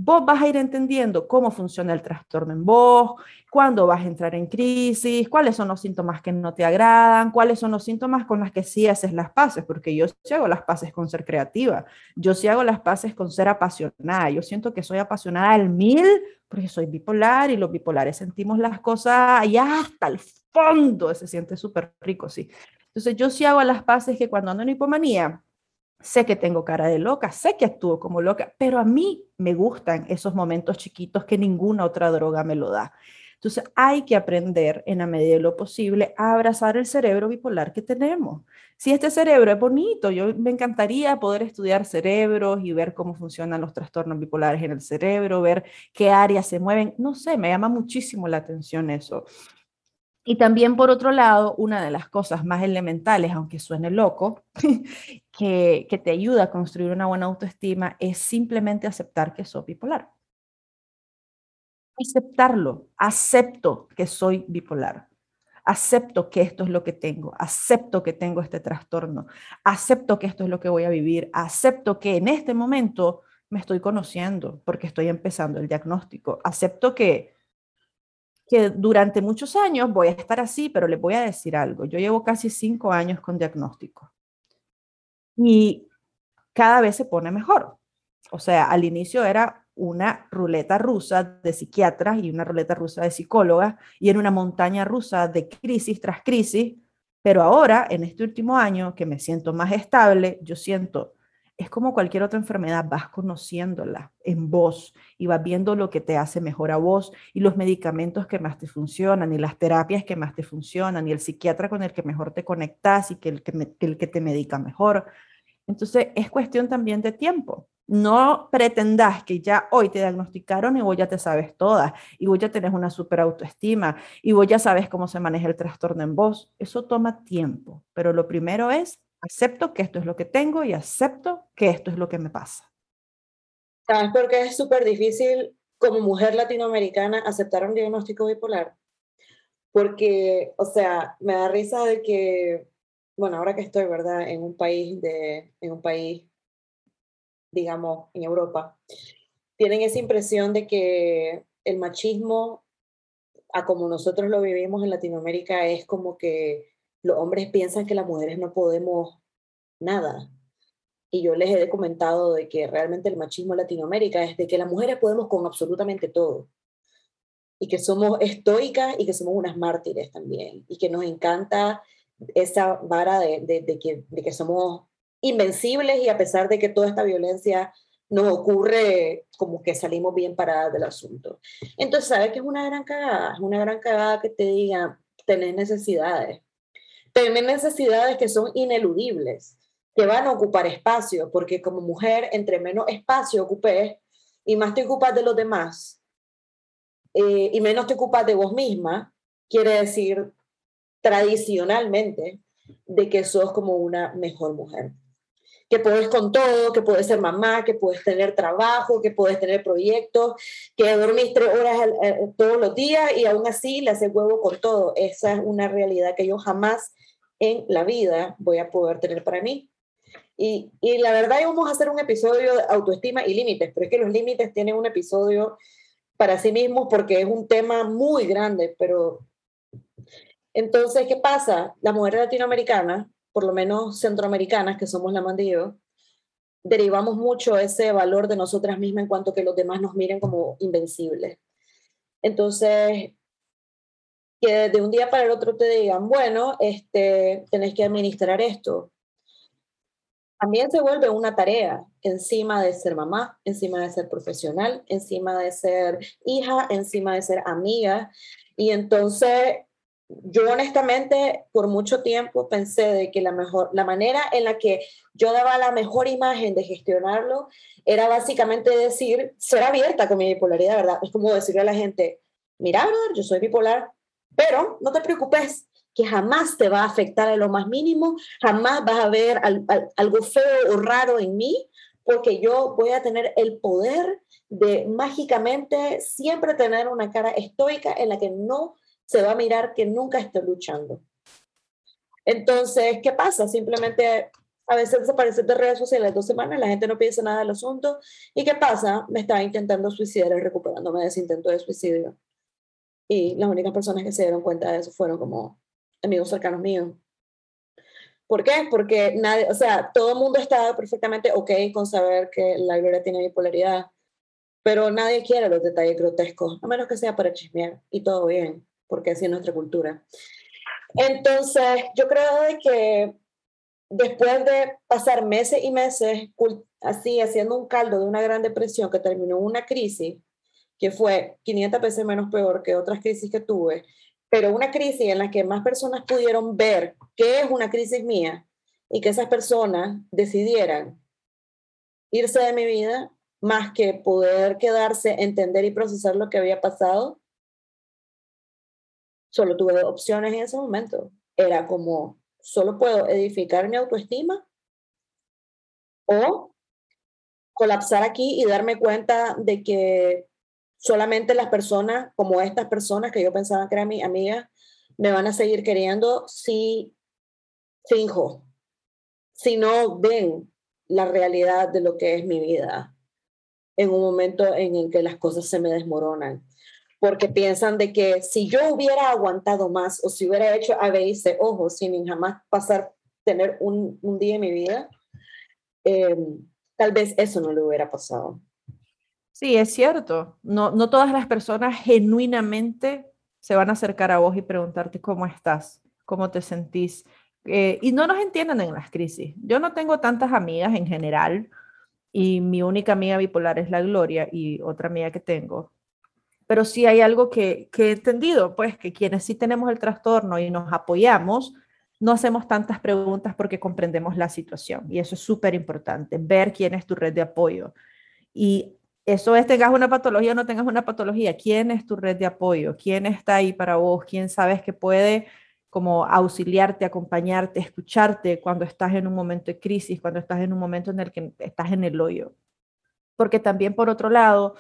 Speaker 2: vos vas a ir entendiendo cómo funciona el trastorno en vos, cuándo vas a entrar en crisis, cuáles son los síntomas que no te agradan, cuáles son los síntomas con los que sí haces las paces, porque yo sí hago las paces con ser creativa, yo sí hago las paces con ser apasionada, yo siento que soy apasionada al mil porque soy bipolar y los bipolares sentimos las cosas allá hasta el fondo, se siente súper rico, sí. Entonces yo sí hago las paces que cuando ando en hipomanía, sé que tengo cara de loca, sé que actúo como loca, pero a mí me gustan esos momentos chiquitos que ninguna otra droga me lo da. Entonces hay que aprender en la medida de lo posible a abrazar el cerebro bipolar que tenemos. Si este cerebro es bonito, yo me encantaría poder estudiar cerebros y ver cómo funcionan los trastornos bipolares en el cerebro, ver qué áreas se mueven, no sé, me llama muchísimo la atención eso. Y también, por otro lado, una de las cosas más elementales, aunque suene loco, que, te ayuda a construir una buena autoestima es simplemente aceptar que soy bipolar. Aceptarlo, acepto que soy bipolar, acepto que esto es lo que tengo, acepto que tengo este trastorno, acepto que esto es lo que voy a vivir, acepto que en este momento me estoy conociendo porque estoy empezando el diagnóstico, acepto que que durante muchos años voy a estar así, pero les voy a decir algo. Yo llevo casi cinco años con diagnóstico y cada vez se pone mejor. O sea, al inicio era una ruleta rusa de psiquiatras y una ruleta rusa de psicólogas y era una montaña rusa de crisis tras crisis, pero ahora, en este último año, que me siento más estable, yo siento es como cualquier otra enfermedad, vas conociéndola en vos y vas viendo lo que te hace mejor a vos y los medicamentos que más te funcionan y las terapias que más te funcionan y el psiquiatra con el que mejor te conectas y que el que, el que te medica mejor. Entonces es cuestión también de tiempo. No pretendas que ya hoy te diagnosticaron y vos ya te sabes todas, y vos ya tenés una super autoestima, y vos ya sabes cómo se maneja el trastorno en vos. Eso toma tiempo, pero lo primero es, acepto que esto es lo que tengo y acepto que esto es lo que me pasa.
Speaker 1: ¿Sabes por qué es súper difícil como mujer latinoamericana aceptar un diagnóstico bipolar? Porque, o sea, me da risa de que, bueno, ahora que estoy, ¿verdad? En un país de, en un país digamos, en Europa, tienen esa impresión de que el machismo, a como nosotros lo vivimos en Latinoamérica, es como que los hombres piensan que las mujeres no podemos nada. Y yo les he comentado de que realmente el machismo en Latinoamérica es de que las mujeres podemos con absolutamente todo. Y que somos estoicas y que somos unas mártires también. Y que nos encanta esa vara de, de, que, de que somos invencibles y a pesar de que toda esta violencia nos ocurre, como que salimos bien paradas del asunto. Entonces, ¿sabes qué es una gran cagada? Es una gran cagada que te diga, tenés necesidades. Tenés necesidades que son ineludibles, que van a ocupar espacio, porque como mujer, entre menos espacio ocupes y más te ocupas de los demás, eh, y menos te ocupas de vos misma, quiere decir tradicionalmente de que sos como una mejor mujer que puedes con todo, que puedes ser mamá, que puedes tener trabajo, que puedes tener proyectos, que dormís tres horas todos los días y aún así le haces huevo con todo. Esa es una realidad que yo jamás en la vida voy a poder tener para mí. Y, y la verdad vamos a hacer un episodio de autoestima y límites, pero es que los límites tienen un episodio para sí mismos porque es un tema muy grande, pero entonces, ¿qué pasa? La mujer latinoamericana por lo menos centroamericanas, que somos la mandillo, derivamos mucho ese valor de nosotras mismas en cuanto que los demás nos miren como invencibles. Entonces, que de un día para el otro te digan, bueno, este, tenés que administrar esto. También se vuelve una tarea encima de ser mamá, encima de ser profesional, encima de ser hija, encima de ser amiga. Y entonces yo honestamente por mucho tiempo pensé de que la mejor la manera en la que yo daba la mejor imagen de gestionarlo era básicamente decir ser abierta con mi bipolaridad, ¿verdad? Es como decirle a la gente, mira, yo soy bipolar, pero no te preocupes que jamás te va a afectar en lo más mínimo, jamás vas a ver algo feo o raro en mí, porque yo voy a tener el poder de mágicamente siempre tener una cara estoica en la que no se va a mirar que nunca estoy luchando. Entonces, ¿qué pasa? Simplemente a veces desaparece de redes sociales dos semanas, la gente no piensa nada del asunto. ¿Y qué pasa? Me estaba intentando suicidar y recuperándome de ese intento de suicidio. Y las únicas personas que se dieron cuenta de eso fueron como amigos cercanos míos. ¿Por qué? Porque nadie, o sea, todo el mundo estaba perfectamente ok con saber que la Gloria tiene bipolaridad, pero nadie quiere los detalles grotescos, a menos que sea para chismear y todo bien porque así es nuestra cultura. Entonces, yo creo que después de pasar meses y meses así haciendo un caldo de una gran depresión que terminó una crisis, que fue 500 veces menos peor que otras crisis que tuve, pero una crisis en la que más personas pudieron ver qué es una crisis mía y que esas personas decidieran irse de mi vida más que poder quedarse, entender y procesar lo que había pasado, solo tuve dos opciones en ese momento. Era como, solo puedo edificar mi autoestima o colapsar aquí y darme cuenta de que solamente las personas, como estas personas que yo pensaba que eran mi amiga, me van a seguir queriendo si finjo, si no ven la realidad de lo que es mi vida en un momento en el que las cosas se me desmoronan porque piensan de que si yo hubiera aguantado más o si hubiera hecho A, B ojo, sin jamás pasar, tener un, un día en mi vida, em, tal vez eso no le hubiera pasado.
Speaker 2: Sí, es cierto. No, no todas las personas genuinamente se van a acercar a vos y preguntarte cómo estás, cómo te sentís. Eh, y no nos entienden en las crisis. Yo no tengo tantas amigas en general y mi única amiga bipolar es la Gloria y otra amiga que tengo pero sí hay algo que, he entendido, pues que quienes sí tenemos el trastorno y nos apoyamos, no hacemos tantas preguntas porque comprendemos la situación. Y eso es súper importante, ver quién es tu red de apoyo. Y eso es, tengas una patología o no tengas una patología, quién es tu red de apoyo, quién está ahí para vos, quién sabes que puede como auxiliarte, acompañarte, escucharte cuando estás en un momento de crisis, cuando estás en un momento en el que estás en el hoyo. Porque también por otro lado,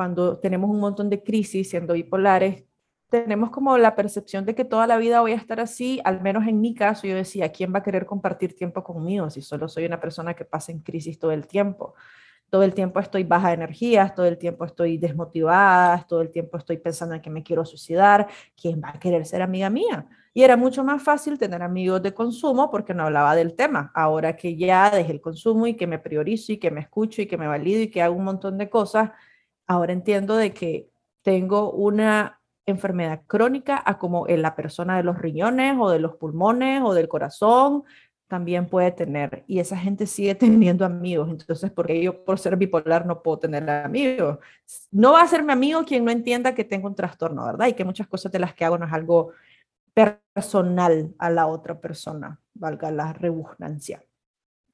Speaker 2: cuando tenemos un montón de crisis siendo bipolares, tenemos como la percepción de que toda la vida voy a estar así, al menos en mi caso yo decía, ¿quién va a querer compartir tiempo conmigo si solo soy una persona que pasa en crisis todo el tiempo? Todo el tiempo estoy baja de energías, todo el tiempo estoy desmotivada, todo el tiempo estoy pensando en que me quiero suicidar, ¿quién va a querer ser amiga mía? Y era mucho más fácil tener amigos de consumo porque no hablaba del tema. Ahora que ya dejé el consumo y que me priorizo y que me escucho y que me valido y que hago un montón de cosas, ahora entiendo de que tengo una enfermedad crónica como en la persona de los riñones o de los pulmones o del corazón también puede tener y esa gente sigue teniendo amigos. Entonces porque yo por ser bipolar no puedo tener amigos no va a ser mi amigo quien no entienda que tengo un trastorno verdad y que muchas cosas de las que hago no es algo personal a la otra persona valga la redundancia.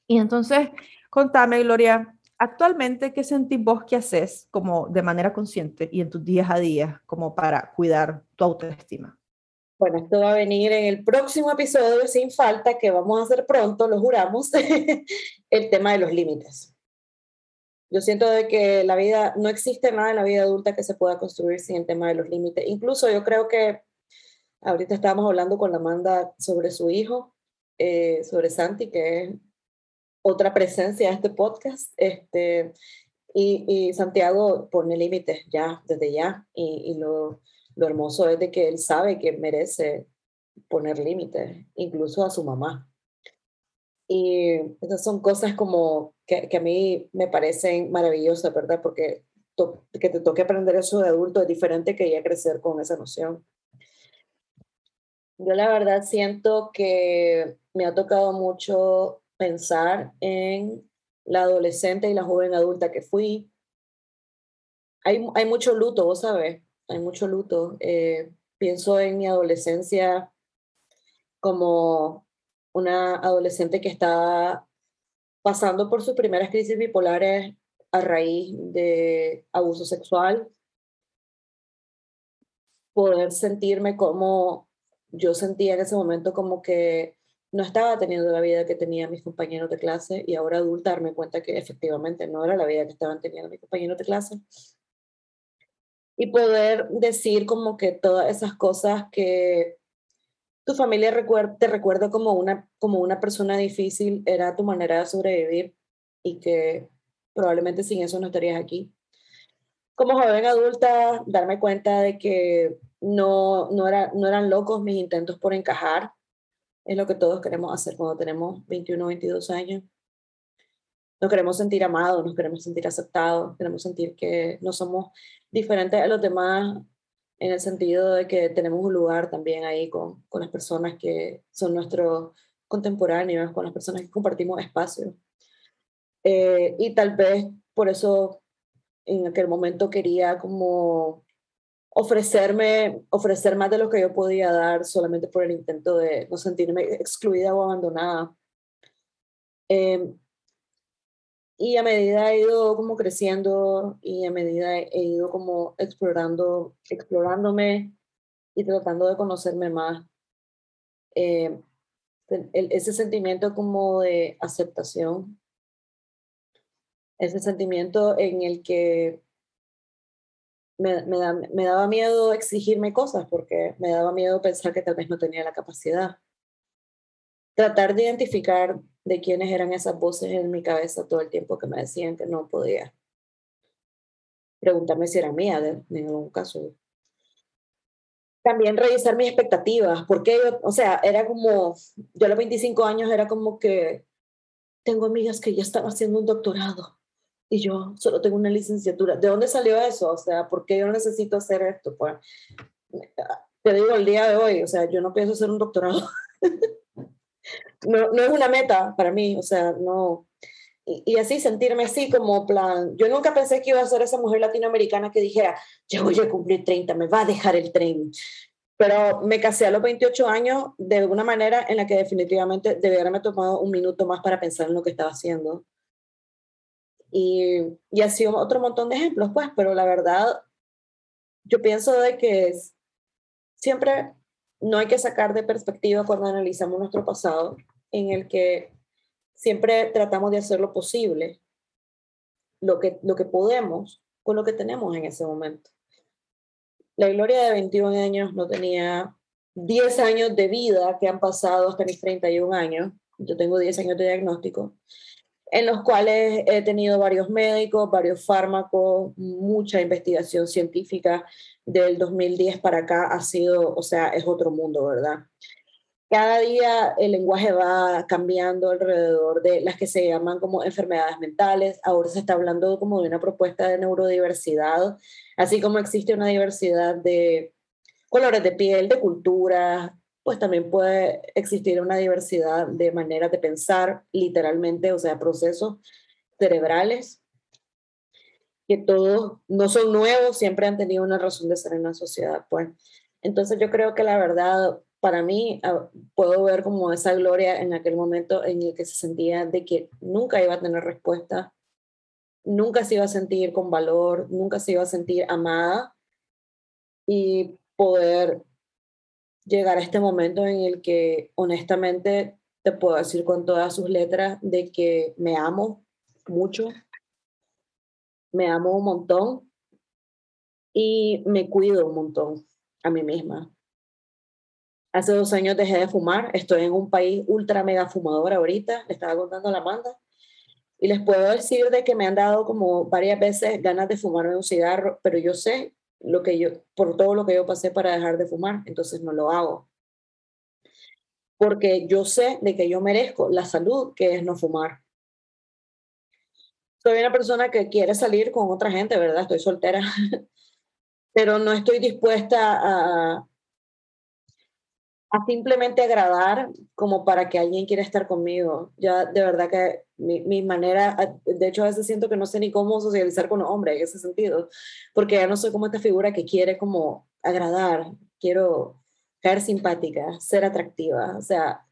Speaker 2: Y entonces contame Gloria Actualmente, ¿qué sentís vos que haces como de manera consciente y en tus días a día como para cuidar tu autoestima?
Speaker 1: Bueno, esto va a venir en el próximo episodio sin falta que vamos a hacer pronto, lo juramos, el tema de los límites. Yo siento de que la vida, no existe nada en la vida adulta que se pueda construir sin el tema de los límites. Incluso yo creo que ahorita estábamos hablando con la Amanda sobre su hijo, eh, sobre Santi, que es otra presencia a este podcast. Este, y, Santiago pone límites ya, desde ya. Y, lo, lo, hermoso es de que él sabe que merece poner límites, incluso a su mamá. Y esas son cosas como que, que a mí me parecen maravillosas, ¿verdad? Porque que te toque aprender eso de adulto es diferente que ya crecer con esa noción. Yo la verdad siento que me ha tocado mucho pensar en la adolescente y la joven adulta que fui. Hay, hay mucho luto, vos sabes, hay mucho luto. Eh, pienso en mi adolescencia como una adolescente que estaba pasando por sus primeras crisis bipolares a raíz de abuso sexual, poder sentirme como yo sentía en ese momento como que no estaba teniendo la vida que tenían mis compañeros de clase y ahora adulta darme cuenta que efectivamente no era la vida que estaban teniendo mis compañeros de clase. Y poder decir como que todas esas cosas que tu familia te recuerda como una, como una persona difícil era tu manera de sobrevivir y que probablemente sin eso no estarías aquí. Como joven adulta, darme cuenta de que no, no, era, no eran locos mis intentos por encajar, es lo que todos queremos hacer cuando tenemos 21 o 22 años. Nos queremos sentir amados, nos queremos sentir aceptados, queremos sentir que no somos diferentes a los demás en el sentido de que tenemos un lugar también ahí con, con las personas que son nuestros contemporáneos, con las personas que compartimos espacio. Eh, y tal vez por eso en aquel momento quería como ofrecerme, ofrecer más de lo que yo podía dar solamente por el intento de no sentirme excluida o abandonada. Em, y a medida he ido como creciendo y a medida he ido como explorando, explorándome y tratando de conocerme más, em, ese sentimiento como de aceptación, ese sentimiento en el que me, me, daba miedo exigirme cosas porque me daba miedo pensar que tal vez no tenía la capacidad. Tratar de identificar de quiénes eran esas voces en mi cabeza todo el tiempo que me decían que no podía. Preguntarme si era mía en algún caso. También revisar mis expectativas, porque yo, o sea, era como, yo a los 25 años era como que tengo amigas que ya están haciendo un doctorado y yo solo tengo una licenciatura. ¿De dónde salió eso? O sea, ¿por qué yo necesito hacer esto? Pues te digo el día de hoy, o sea, yo no pienso hacer un doctorado. no, no es una meta para mí, o sea, no. Y, y, así sentirme así como plan, yo nunca pensé que iba a ser esa mujer latinoamericana que dijera, ya voy a cumplir 30, me va a dejar el tren. Pero me casé a los 28 años de alguna manera en la que definitivamente debería haberme tomado un minuto más para pensar en lo que estaba haciendo. Y, y así otro montón de ejemplos, pues, pero la verdad, yo pienso de que siempre no hay que sacar de perspectiva cuando analizamos nuestro pasado, en el que siempre tratamos de hacer lo posible, lo que, lo que podemos con lo que tenemos en ese momento. La Gloria de 21 años no tenía 10 años de vida que han pasado hasta mis 31 años. Yo tengo 10 años de diagnóstico, en los cuales he tenido varios médicos, varios fármacos, mucha investigación científica. Del 2010 para acá ha sido, o sea, es otro mundo, ¿verdad? Cada día el lenguaje va cambiando alrededor de las que se llaman como enfermedades mentales. Ahora se está hablando como de una propuesta de neurodiversidad, así como existe una diversidad de colores de piel, de cultura, pues también puede existir una diversidad de maneras de pensar, literalmente, o sea, procesos cerebrales, que todos no son nuevos, siempre han tenido una razón de ser en la sociedad, pues. Entonces yo creo que la verdad para mí ah, puedo ver como esa gloria en aquel momento en el que se sentía de que nunca iba a tener respuesta, nunca se iba a sentir con valor, nunca se iba a sentir amada y poder llegar a este momento en el que honestamente te puedo decir con todas sus letras de que me amo mucho, me amo un montón y me cuido un montón a mí misma. Hace dos años dejé de fumar, estoy en un país ultra mega fumador ahorita, le estaba contando a la Amanda, y les puedo decir de que me han dado como varias veces ganas de fumarme un cigarro, pero yo sé lo que yo, por todo lo que yo pasé para dejar de fumar, entonces no lo hago. Porque yo sé de que yo merezco la salud que es no fumar. Soy una persona que quiere salir con otra gente, ¿verdad? Estoy soltera, pero no estoy dispuesta a, simplemente agradar como para que alguien quiera estar conmigo. Ya de verdad que mi, mi, manera, de hecho a veces siento que no sé ni cómo socializar con un hombre en ese sentido, porque ya no soy como esta figura que quiere como agradar, quiero caer simpática, ser atractiva, o sea,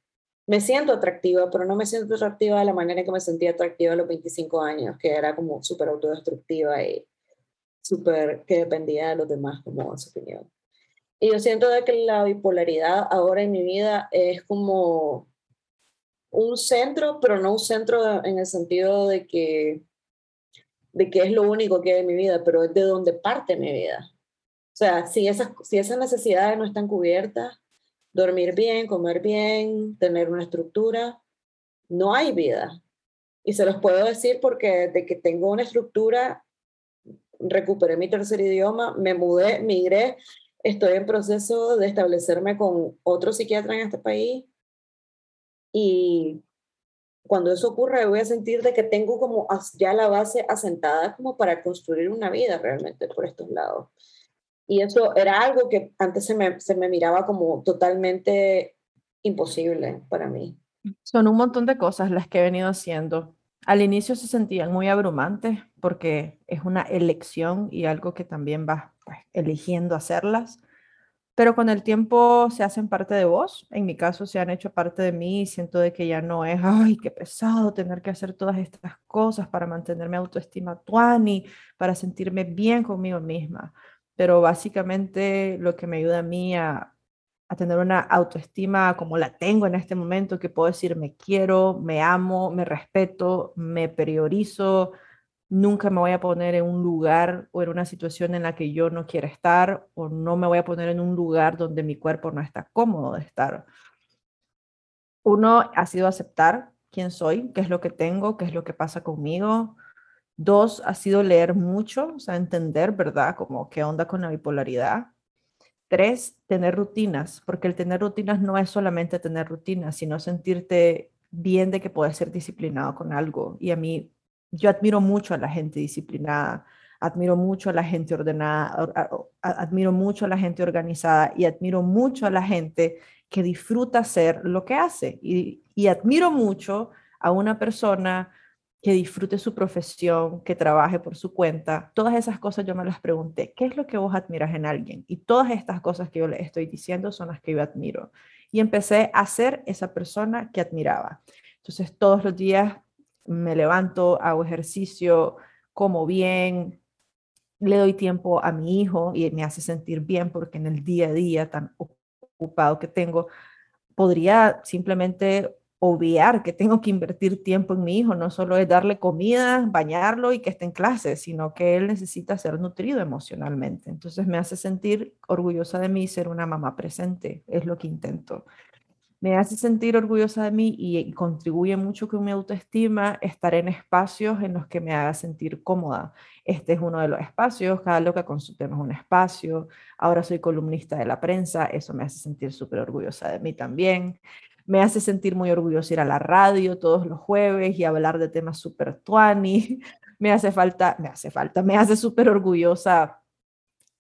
Speaker 1: me siento atractiva, pero no me siento atractiva de la manera en que me sentía atractiva a los 25 años, que era como súper autodestructiva y súper que dependía de los demás como su opinión. Y yo siento de que la bipolaridad ahora en mi vida es como un centro, pero no un centro en el sentido de que, de que es lo único que hay en mi vida, pero es de donde parte mi vida. O sea, si esas, si esas necesidades no están cubiertas, dormir bien, comer bien, tener una estructura, no hay vida. Y se los puedo decir porque de que tengo una estructura, recuperé mi tercer idioma, me mudé, migré, estoy en proceso de establecerme con otro psiquiatra en este país y cuando eso ocurra voy a sentir de que tengo como ya la base asentada como para construir una vida realmente por estos lados. Y eso era algo que antes se me, se me miraba como totalmente imposible para mí.
Speaker 2: Son un montón de cosas las que he venido haciendo. Al inicio se sentían muy abrumantes porque es una elección y algo que también vas pues, eligiendo hacerlas, pero con el tiempo se hacen parte de vos. En mi caso se han hecho parte de mí y siento de que ya no es, ay, qué pesado tener que hacer todas estas cosas para mantener mi autoestima tuani, para sentirme bien conmigo misma. Pero básicamente lo que me ayuda a mí a, a tener una autoestima como la tengo en este momento, que puedo decir me quiero, me amo, me respeto, me priorizo, nunca me voy a poner en un lugar o en una situación en la que yo no quiera estar o no me voy a poner en un lugar donde mi cuerpo no está cómodo de estar. Uno ha sido aceptar quién soy, qué es lo que tengo, qué es lo que pasa conmigo. Dos, ha sido leer mucho, o sea, entender, ¿verdad? Como qué onda con la bipolaridad. Tres, tener rutinas, porque el tener rutinas no es solamente tener rutinas, sino sentirte bien de que puedes ser disciplinado con algo. Y a mí yo admiro mucho a la gente disciplinada, admiro mucho a la gente ordenada, admiro mucho a la gente organizada y admiro mucho a la gente que disfruta hacer lo que hace. Y, admiro mucho a una persona que disfrute su profesión, que trabaje por su cuenta. Todas esas cosas yo me las pregunté. ¿Qué es lo que vos admiras en alguien? Y todas estas cosas que yo le estoy diciendo son las que yo admiro. Y empecé a ser esa persona que admiraba. Entonces todos los días me levanto, hago ejercicio, como bien, le doy tiempo a mi hijo y me hace sentir bien porque en el día a día tan ocupado que tengo, podría simplemente obviar que tengo que invertir tiempo en mi hijo, no solo es darle comida, bañarlo y que esté en clase, sino que él necesita ser nutrido emocionalmente. Entonces me hace sentir orgullosa de mí ser una mamá presente, es lo que intento me hace sentir orgullosa de mí y, contribuye mucho con mi autoestima estar en espacios en los que me haga sentir cómoda. Este es uno de los espacios, cada loca con su tema es un espacio. Ahora soy columnista de la prensa, eso me hace sentir súper orgullosa de mí también. Me hace sentir muy orgullosa ir a la radio todos los jueves y hablar de temas súper tuani. Me hace falta, me hace falta, me hace súper orgullosa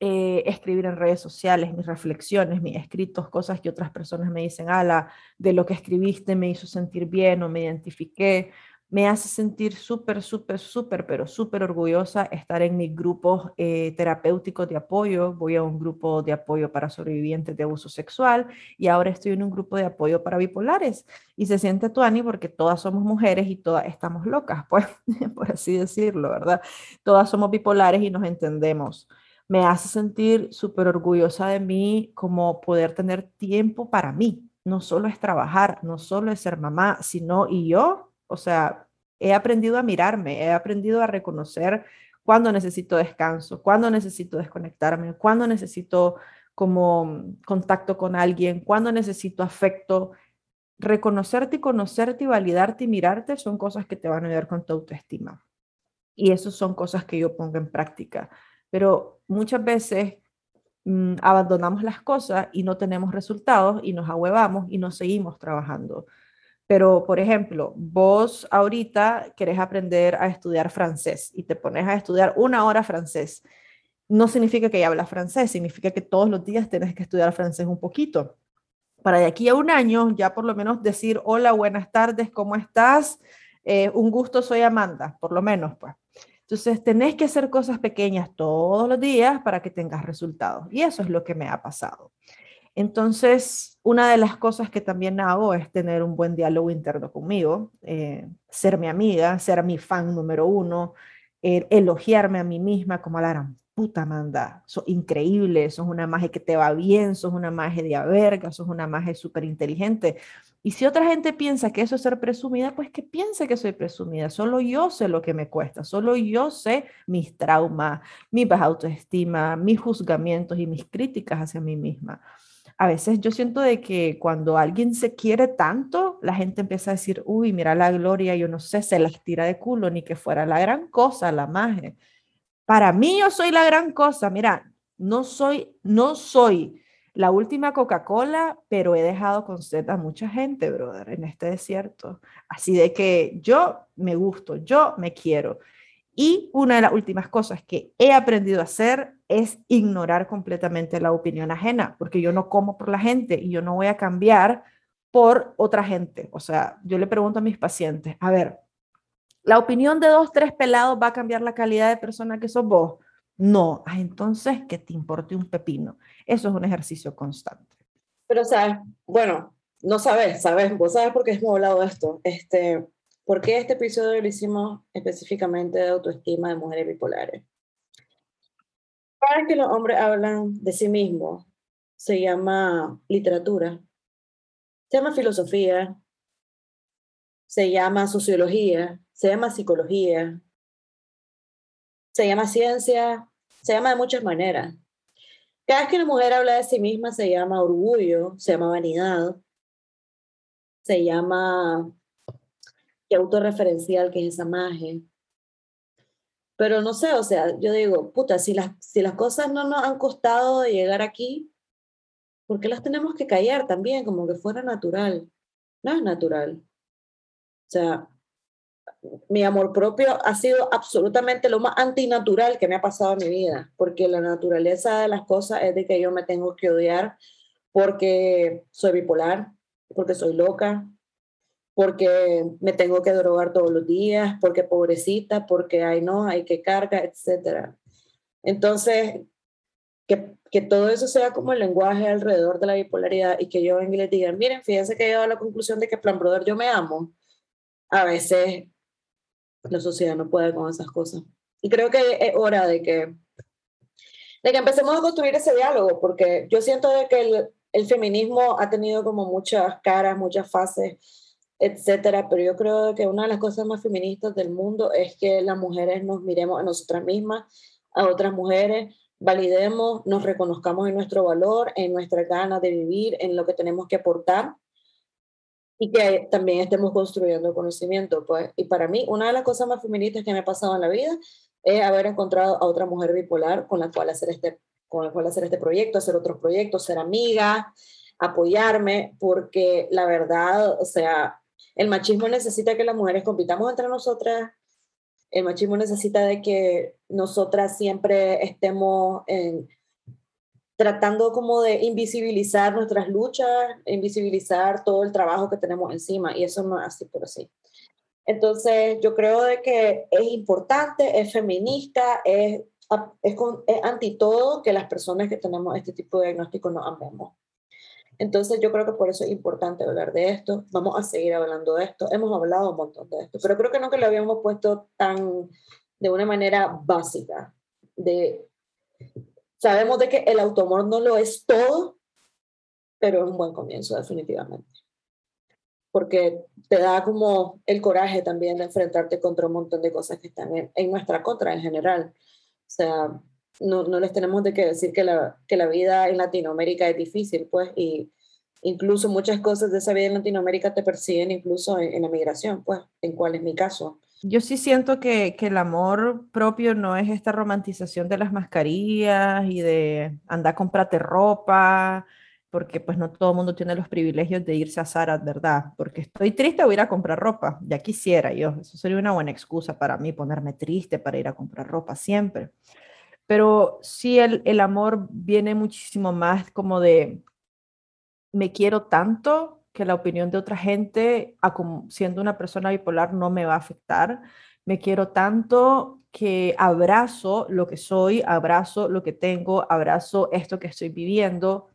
Speaker 2: eh, escribir en redes sociales mis reflexiones, mis escritos, cosas que otras personas me dicen, ala, de lo que escribiste me hizo sentir bien o me identifiqué, me hace sentir súper, súper, súper, pero súper orgullosa estar en mis grupos eh, terapéuticos de apoyo. Voy a un grupo de apoyo para sobrevivientes de abuso sexual y ahora estoy en un grupo de apoyo para bipolares. Y se siente tuani porque todas somos mujeres y todas estamos locas, pues, por así decirlo, ¿verdad? Todas somos bipolares y nos entendemos me hace sentir súper orgullosa de mí como poder tener tiempo para mí. No solo es trabajar, no solo es ser mamá, sino y yo, o sea, he aprendido a mirarme, he aprendido a reconocer cuándo necesito descanso, cuándo necesito desconectarme, cuándo necesito como contacto con alguien, cuándo necesito afecto. Reconocerte y conocerte y validarte y mirarte son cosas que te van a ayudar con tu autoestima. Y eso son cosas que yo pongo en práctica pero muchas veces mm, abandonamos las cosas y no tenemos resultados y nos ahuevamos y no seguimos trabajando. Pero, por ejemplo, vos ahorita querés aprender a estudiar francés y te pones a estudiar una hora francés. No significa que ya hablas francés, significa que todos los días tenés que estudiar francés un poquito. Para de aquí a un año, ya por lo menos decir, hola, buenas tardes, ¿cómo estás? Eh, un gusto, soy Amanda, por lo menos, pues. Entonces, tenés que hacer cosas pequeñas todos los días para que tengas resultados. Y eso es lo que me ha pasado. Entonces, una de las cosas que también hago es tener un buen diálogo interno conmigo, eh, ser mi amiga, ser mi fan número uno, eh, elogiarme a mí misma como la gran puta manda, sos increíble, sos una magia que te va bien, sos una magia de verga, sos una magia súper inteligente. Y si otra gente piensa que eso es ser presumida, pues que piense que soy presumida. Solo yo sé lo que me cuesta, solo yo sé mis traumas, mi baja autoestima, mis juzgamientos y mis críticas hacia mí misma. A veces yo siento de que cuando alguien se quiere tanto, la gente empieza a decir, uy, mira la gloria, yo no sé, se las tira de culo, ni que fuera la gran cosa, la magia. Para mí yo soy la gran cosa. Mira, no soy, no soy la última Coca-Cola, pero he dejado con sed a mucha gente, brother, en este desierto. Así de que yo me gusto, yo me quiero. Y una de las últimas cosas que he aprendido a hacer es ignorar completamente la opinión ajena, porque yo no como por la gente y yo no voy a cambiar por otra gente. O sea, yo le pregunto a mis pacientes, a ver, ¿La opinión de dos, tres pelados va a cambiar la calidad de persona que sos vos? No. Ah, entonces, que te importe un pepino. Eso es un ejercicio constante.
Speaker 1: Pero, ¿sabes? Bueno, no sabes, ¿sabes? Vos sabes por qué hemos hablado de esto. Este, ¿Por qué este episodio lo hicimos específicamente de autoestima de mujeres bipolares? Para que los hombres hablan de sí mismos, se llama literatura, se llama filosofía, se llama sociología, se llama psicología, se llama ciencia, se llama de muchas maneras. Cada vez que una mujer habla de sí misma se llama orgullo, se llama vanidad, se llama autorreferencial que es esa magia. Pero no sé, o sea, yo digo, puta, si las, si las cosas no nos han costado de llegar aquí, ¿por qué las tenemos que callar también? Como que fuera natural. No es natural. O sea, mi amor propio ha sido absolutamente lo más antinatural que me ha pasado en mi vida, porque la naturaleza de las cosas es de que yo me tengo que odiar porque soy bipolar, porque soy loca, porque me tengo que drogar todos los días, porque pobrecita, porque ay no, hay que carga, etc. Entonces, que, que, todo eso sea como el lenguaje alrededor de la bipolaridad y que yo venga y les diga, miren, fíjense que he llegado a la conclusión de que plan brother yo me amo, a veces la sociedad no puede con esas cosas. Y creo que es hora de que, de que empecemos a construir ese diálogo, porque yo siento de que el, el feminismo ha tenido como muchas caras, muchas fases, etcétera, pero yo creo que una de las cosas más feministas del mundo es que las mujeres nos miremos a nosotras mismas, a otras mujeres, validemos, nos reconozcamos en nuestro valor, en nuestra ganas de vivir, en lo que tenemos que aportar y que también estemos construyendo conocimiento. Pues. Y para mí, una de las cosas más feministas que me ha pasado en la vida es haber encontrado a otra mujer bipolar con la cual hacer este, con la cual hacer este proyecto, hacer otros proyectos, ser amiga, apoyarme, porque la verdad, o sea, el machismo necesita que las mujeres compitamos entre nosotras, el machismo necesita de que nosotras siempre estemos tratando como de invisibilizar nuestras luchas, invisibilizar todo el trabajo que tenemos encima, y eso no es así por así. Entonces, yo creo de que es importante, es feminista, es, es, es anti todo que las personas que tenemos este tipo de diagnóstico nos amemos. Entonces yo creo que por eso es importante hablar de esto. Vamos a seguir hablando de esto. Hemos hablado un montón de esto, pero creo que que lo habíamos puesto tan de una manera básica. De, sabemos de que el automor no lo es todo, pero es un buen comienzo definitivamente. Porque te da como el coraje también de enfrentarte contra un montón de cosas que están en, en nuestra contra en general. O sea, no, no les tenemos de que decir que la, que la vida en Latinoamérica es difícil, pues, y incluso muchas cosas de esa vida en Latinoamérica te persiguen incluso en, la migración, pues, en cuál es mi caso.
Speaker 2: Yo sí siento que, que, el amor propio no es esta romantización de las mascarillas y de andar a comprarte ropa, porque pues no todo el mundo tiene los privilegios de irse a Zara, ¿verdad? Porque estoy triste, voy a ir a comprar ropa, ya quisiera yo, eso sería una buena excusa para mí, ponerme triste para ir a comprar ropa siempre pero sí el, el amor viene muchísimo más como de me quiero tanto que la opinión de otra gente, siendo una persona bipolar, no me va a afectar. Me quiero tanto que abrazo lo que soy, abrazo lo que tengo, abrazo esto que estoy viviendo.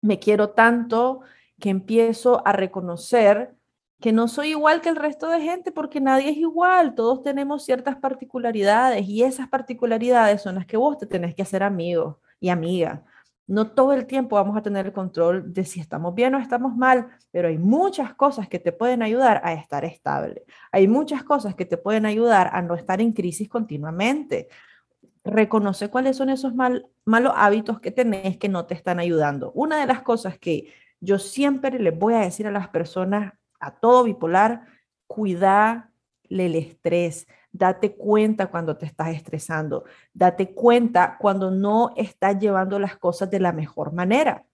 Speaker 2: Me quiero tanto que empiezo a reconocer que no soy igual que el resto de gente porque nadie es igual, todos tenemos ciertas particularidades y esas particularidades son las que vos te tenés que hacer amigo y amiga. No todo el tiempo vamos a tener el control de si estamos bien o estamos mal, pero hay muchas cosas que te pueden ayudar a estar estable. Hay muchas cosas que te pueden ayudar a no estar en crisis continuamente. Reconoce cuáles son esos mal, malos hábitos que tenés que no te están ayudando. Una de las cosas que yo siempre les voy a decir a las personas a todo bipolar, cuida el estrés. Date cuenta cuando te estás estresando. Date cuenta cuando no estás llevando las cosas de la mejor manera.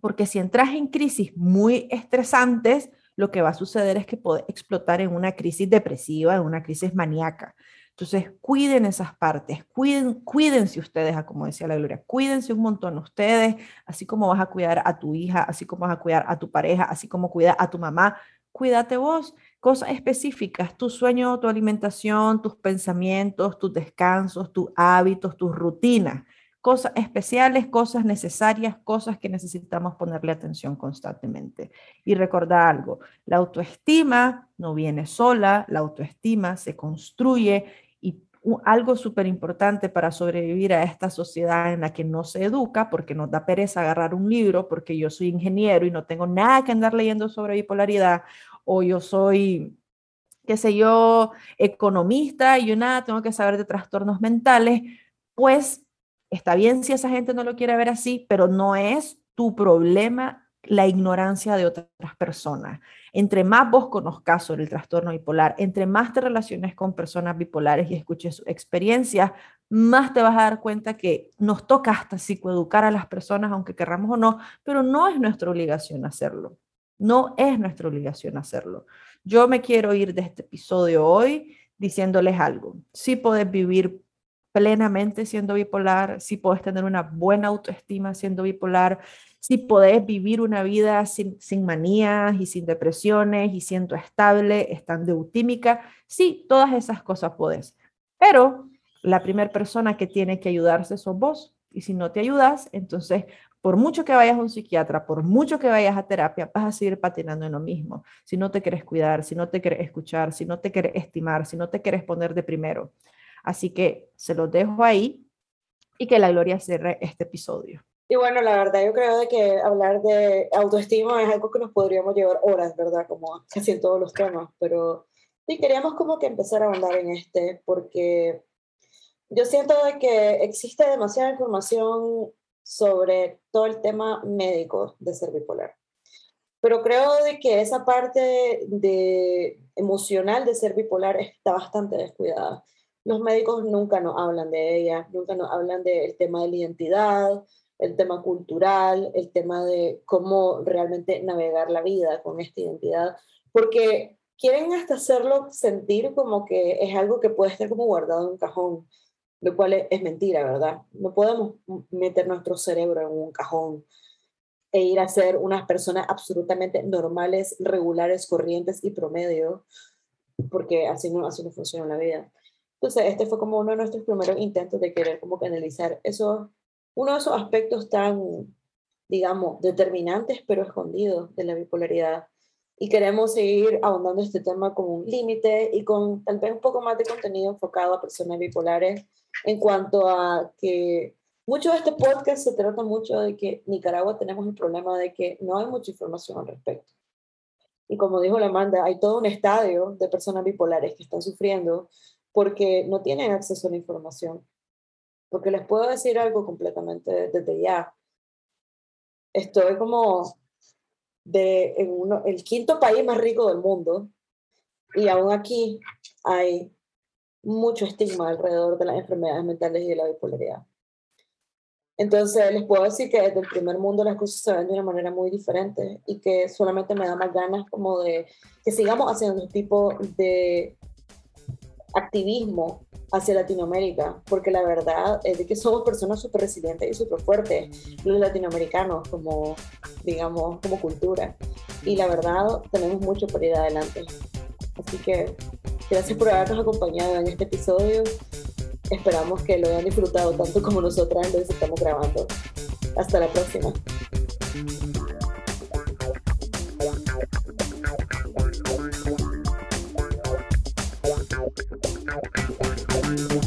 Speaker 2: Porque si entras en crisis muy estresantes, lo que va a suceder es que puede explotar en una crisis depresiva, en una crisis maníaca. Entonces, cuiden esas partes, cuiden, cuídense ustedes, como decía la Gloria, cuídense un montón ustedes, así como vas a cuidar a tu hija, así como vas a cuidar a tu pareja, así como cuida a tu mamá, cuídate vos. Cosas específicas, tu sueño, tu alimentación, tus pensamientos, tus descansos, tus hábitos, tus rutinas. Cosas especiales, cosas necesarias, cosas que necesitamos ponerle atención constantemente. Y recordar algo, la autoestima no viene sola, la autoestima se construye algo súper importante para sobrevivir a esta sociedad en la que no se educa, porque nos da pereza agarrar un libro, porque yo soy ingeniero y no tengo nada que andar leyendo sobre bipolaridad, o yo soy, qué sé yo, economista y yo nada tengo que saber de trastornos mentales, pues está bien si esa gente no lo quiere ver así, pero no es tu problema la ignorancia de otras personas. Entre más vos conozcas sobre el trastorno bipolar, entre más te relaciones con personas bipolares y escuches su experiencia, más te vas a dar cuenta que nos toca hasta psicoeducar a las personas, aunque querramos o no, pero no es nuestra obligación hacerlo. No es nuestra obligación hacerlo. Yo me quiero ir de este episodio hoy diciéndoles algo. Si podés vivir plenamente siendo bipolar, si puedes tener una buena autoestima siendo bipolar, si podés vivir una vida sin, manías y sin depresiones y siendo estable, estando eutímica. Sí, todas esas cosas podés. Pero la primera persona que tiene que ayudarse sos vos. Y si no te ayudas, entonces por mucho que vayas a un psiquiatra, por mucho que vayas a terapia, vas a seguir patinando en lo mismo. Si no te quieres cuidar, si no te quieres escuchar, si no te quieres estimar, si no te quieres poner de primero. Así que se los dejo ahí y que la gloria cierre este episodio.
Speaker 1: Y bueno, la verdad yo creo de que hablar de autoestima es algo que nos podríamos llevar horas, ¿verdad? Como casi en todos los temas, pero sí queríamos como que empezar a ahondar en este porque yo siento de que existe demasiada información sobre todo el tema médico de ser bipolar. Pero creo de que esa parte de emocional de ser bipolar está bastante descuidada. Los médicos nunca nos hablan de ella, nunca nos hablan del tema de la identidad, el tema cultural, el tema de cómo realmente navegar la vida con esta identidad, porque quieren hasta hacerlo sentir como que es algo que puede estar como guardado en un cajón lo cual es, mentira, ¿verdad? No podemos meter nuestro cerebro en un cajón e ir a ser unas personas absolutamente normales, regulares, corrientes y promedio, porque así no, así no funciona la vida. Entonces, este fue como uno de nuestros primeros intentos de querer como que analizar eso, uno de esos aspectos tan, digamos, determinantes pero escondidos de la bipolaridad y queremos seguir ahondando este tema con un límite y con tal vez un poco más de contenido enfocado a personas bipolares en cuanto a que mucho de este podcast se trata mucho de que Nicaragua tenemos el problema de que no hay mucha información al respecto. Y como dijo la Amanda, hay todo un estadio de personas bipolares que están sufriendo porque no tienen acceso a la información. Porque les puedo decir algo completamente desde ya. Estoy como de en uno, el quinto país más rico del mundo y aún aquí hay mucho estigma alrededor de las enfermedades mentales y de la bipolaridad. Entonces les puedo decir que desde el primer mundo las cosas se ven de una manera muy diferente y que solamente me da más ganas como de que sigamos haciendo este tipo de activismo hacia Latinoamérica, porque la verdad es de que somos personas súper resilientes y súper fuertes, los latinoamericanos como, digamos, como cultura. Y la verdad tenemos mucho por ir adelante. Así que gracias por habernos acompañado en este episodio. Esperamos que lo hayan disfrutado tanto como nosotras lo estamos grabando. Hasta la próxima. Thank you. Bye.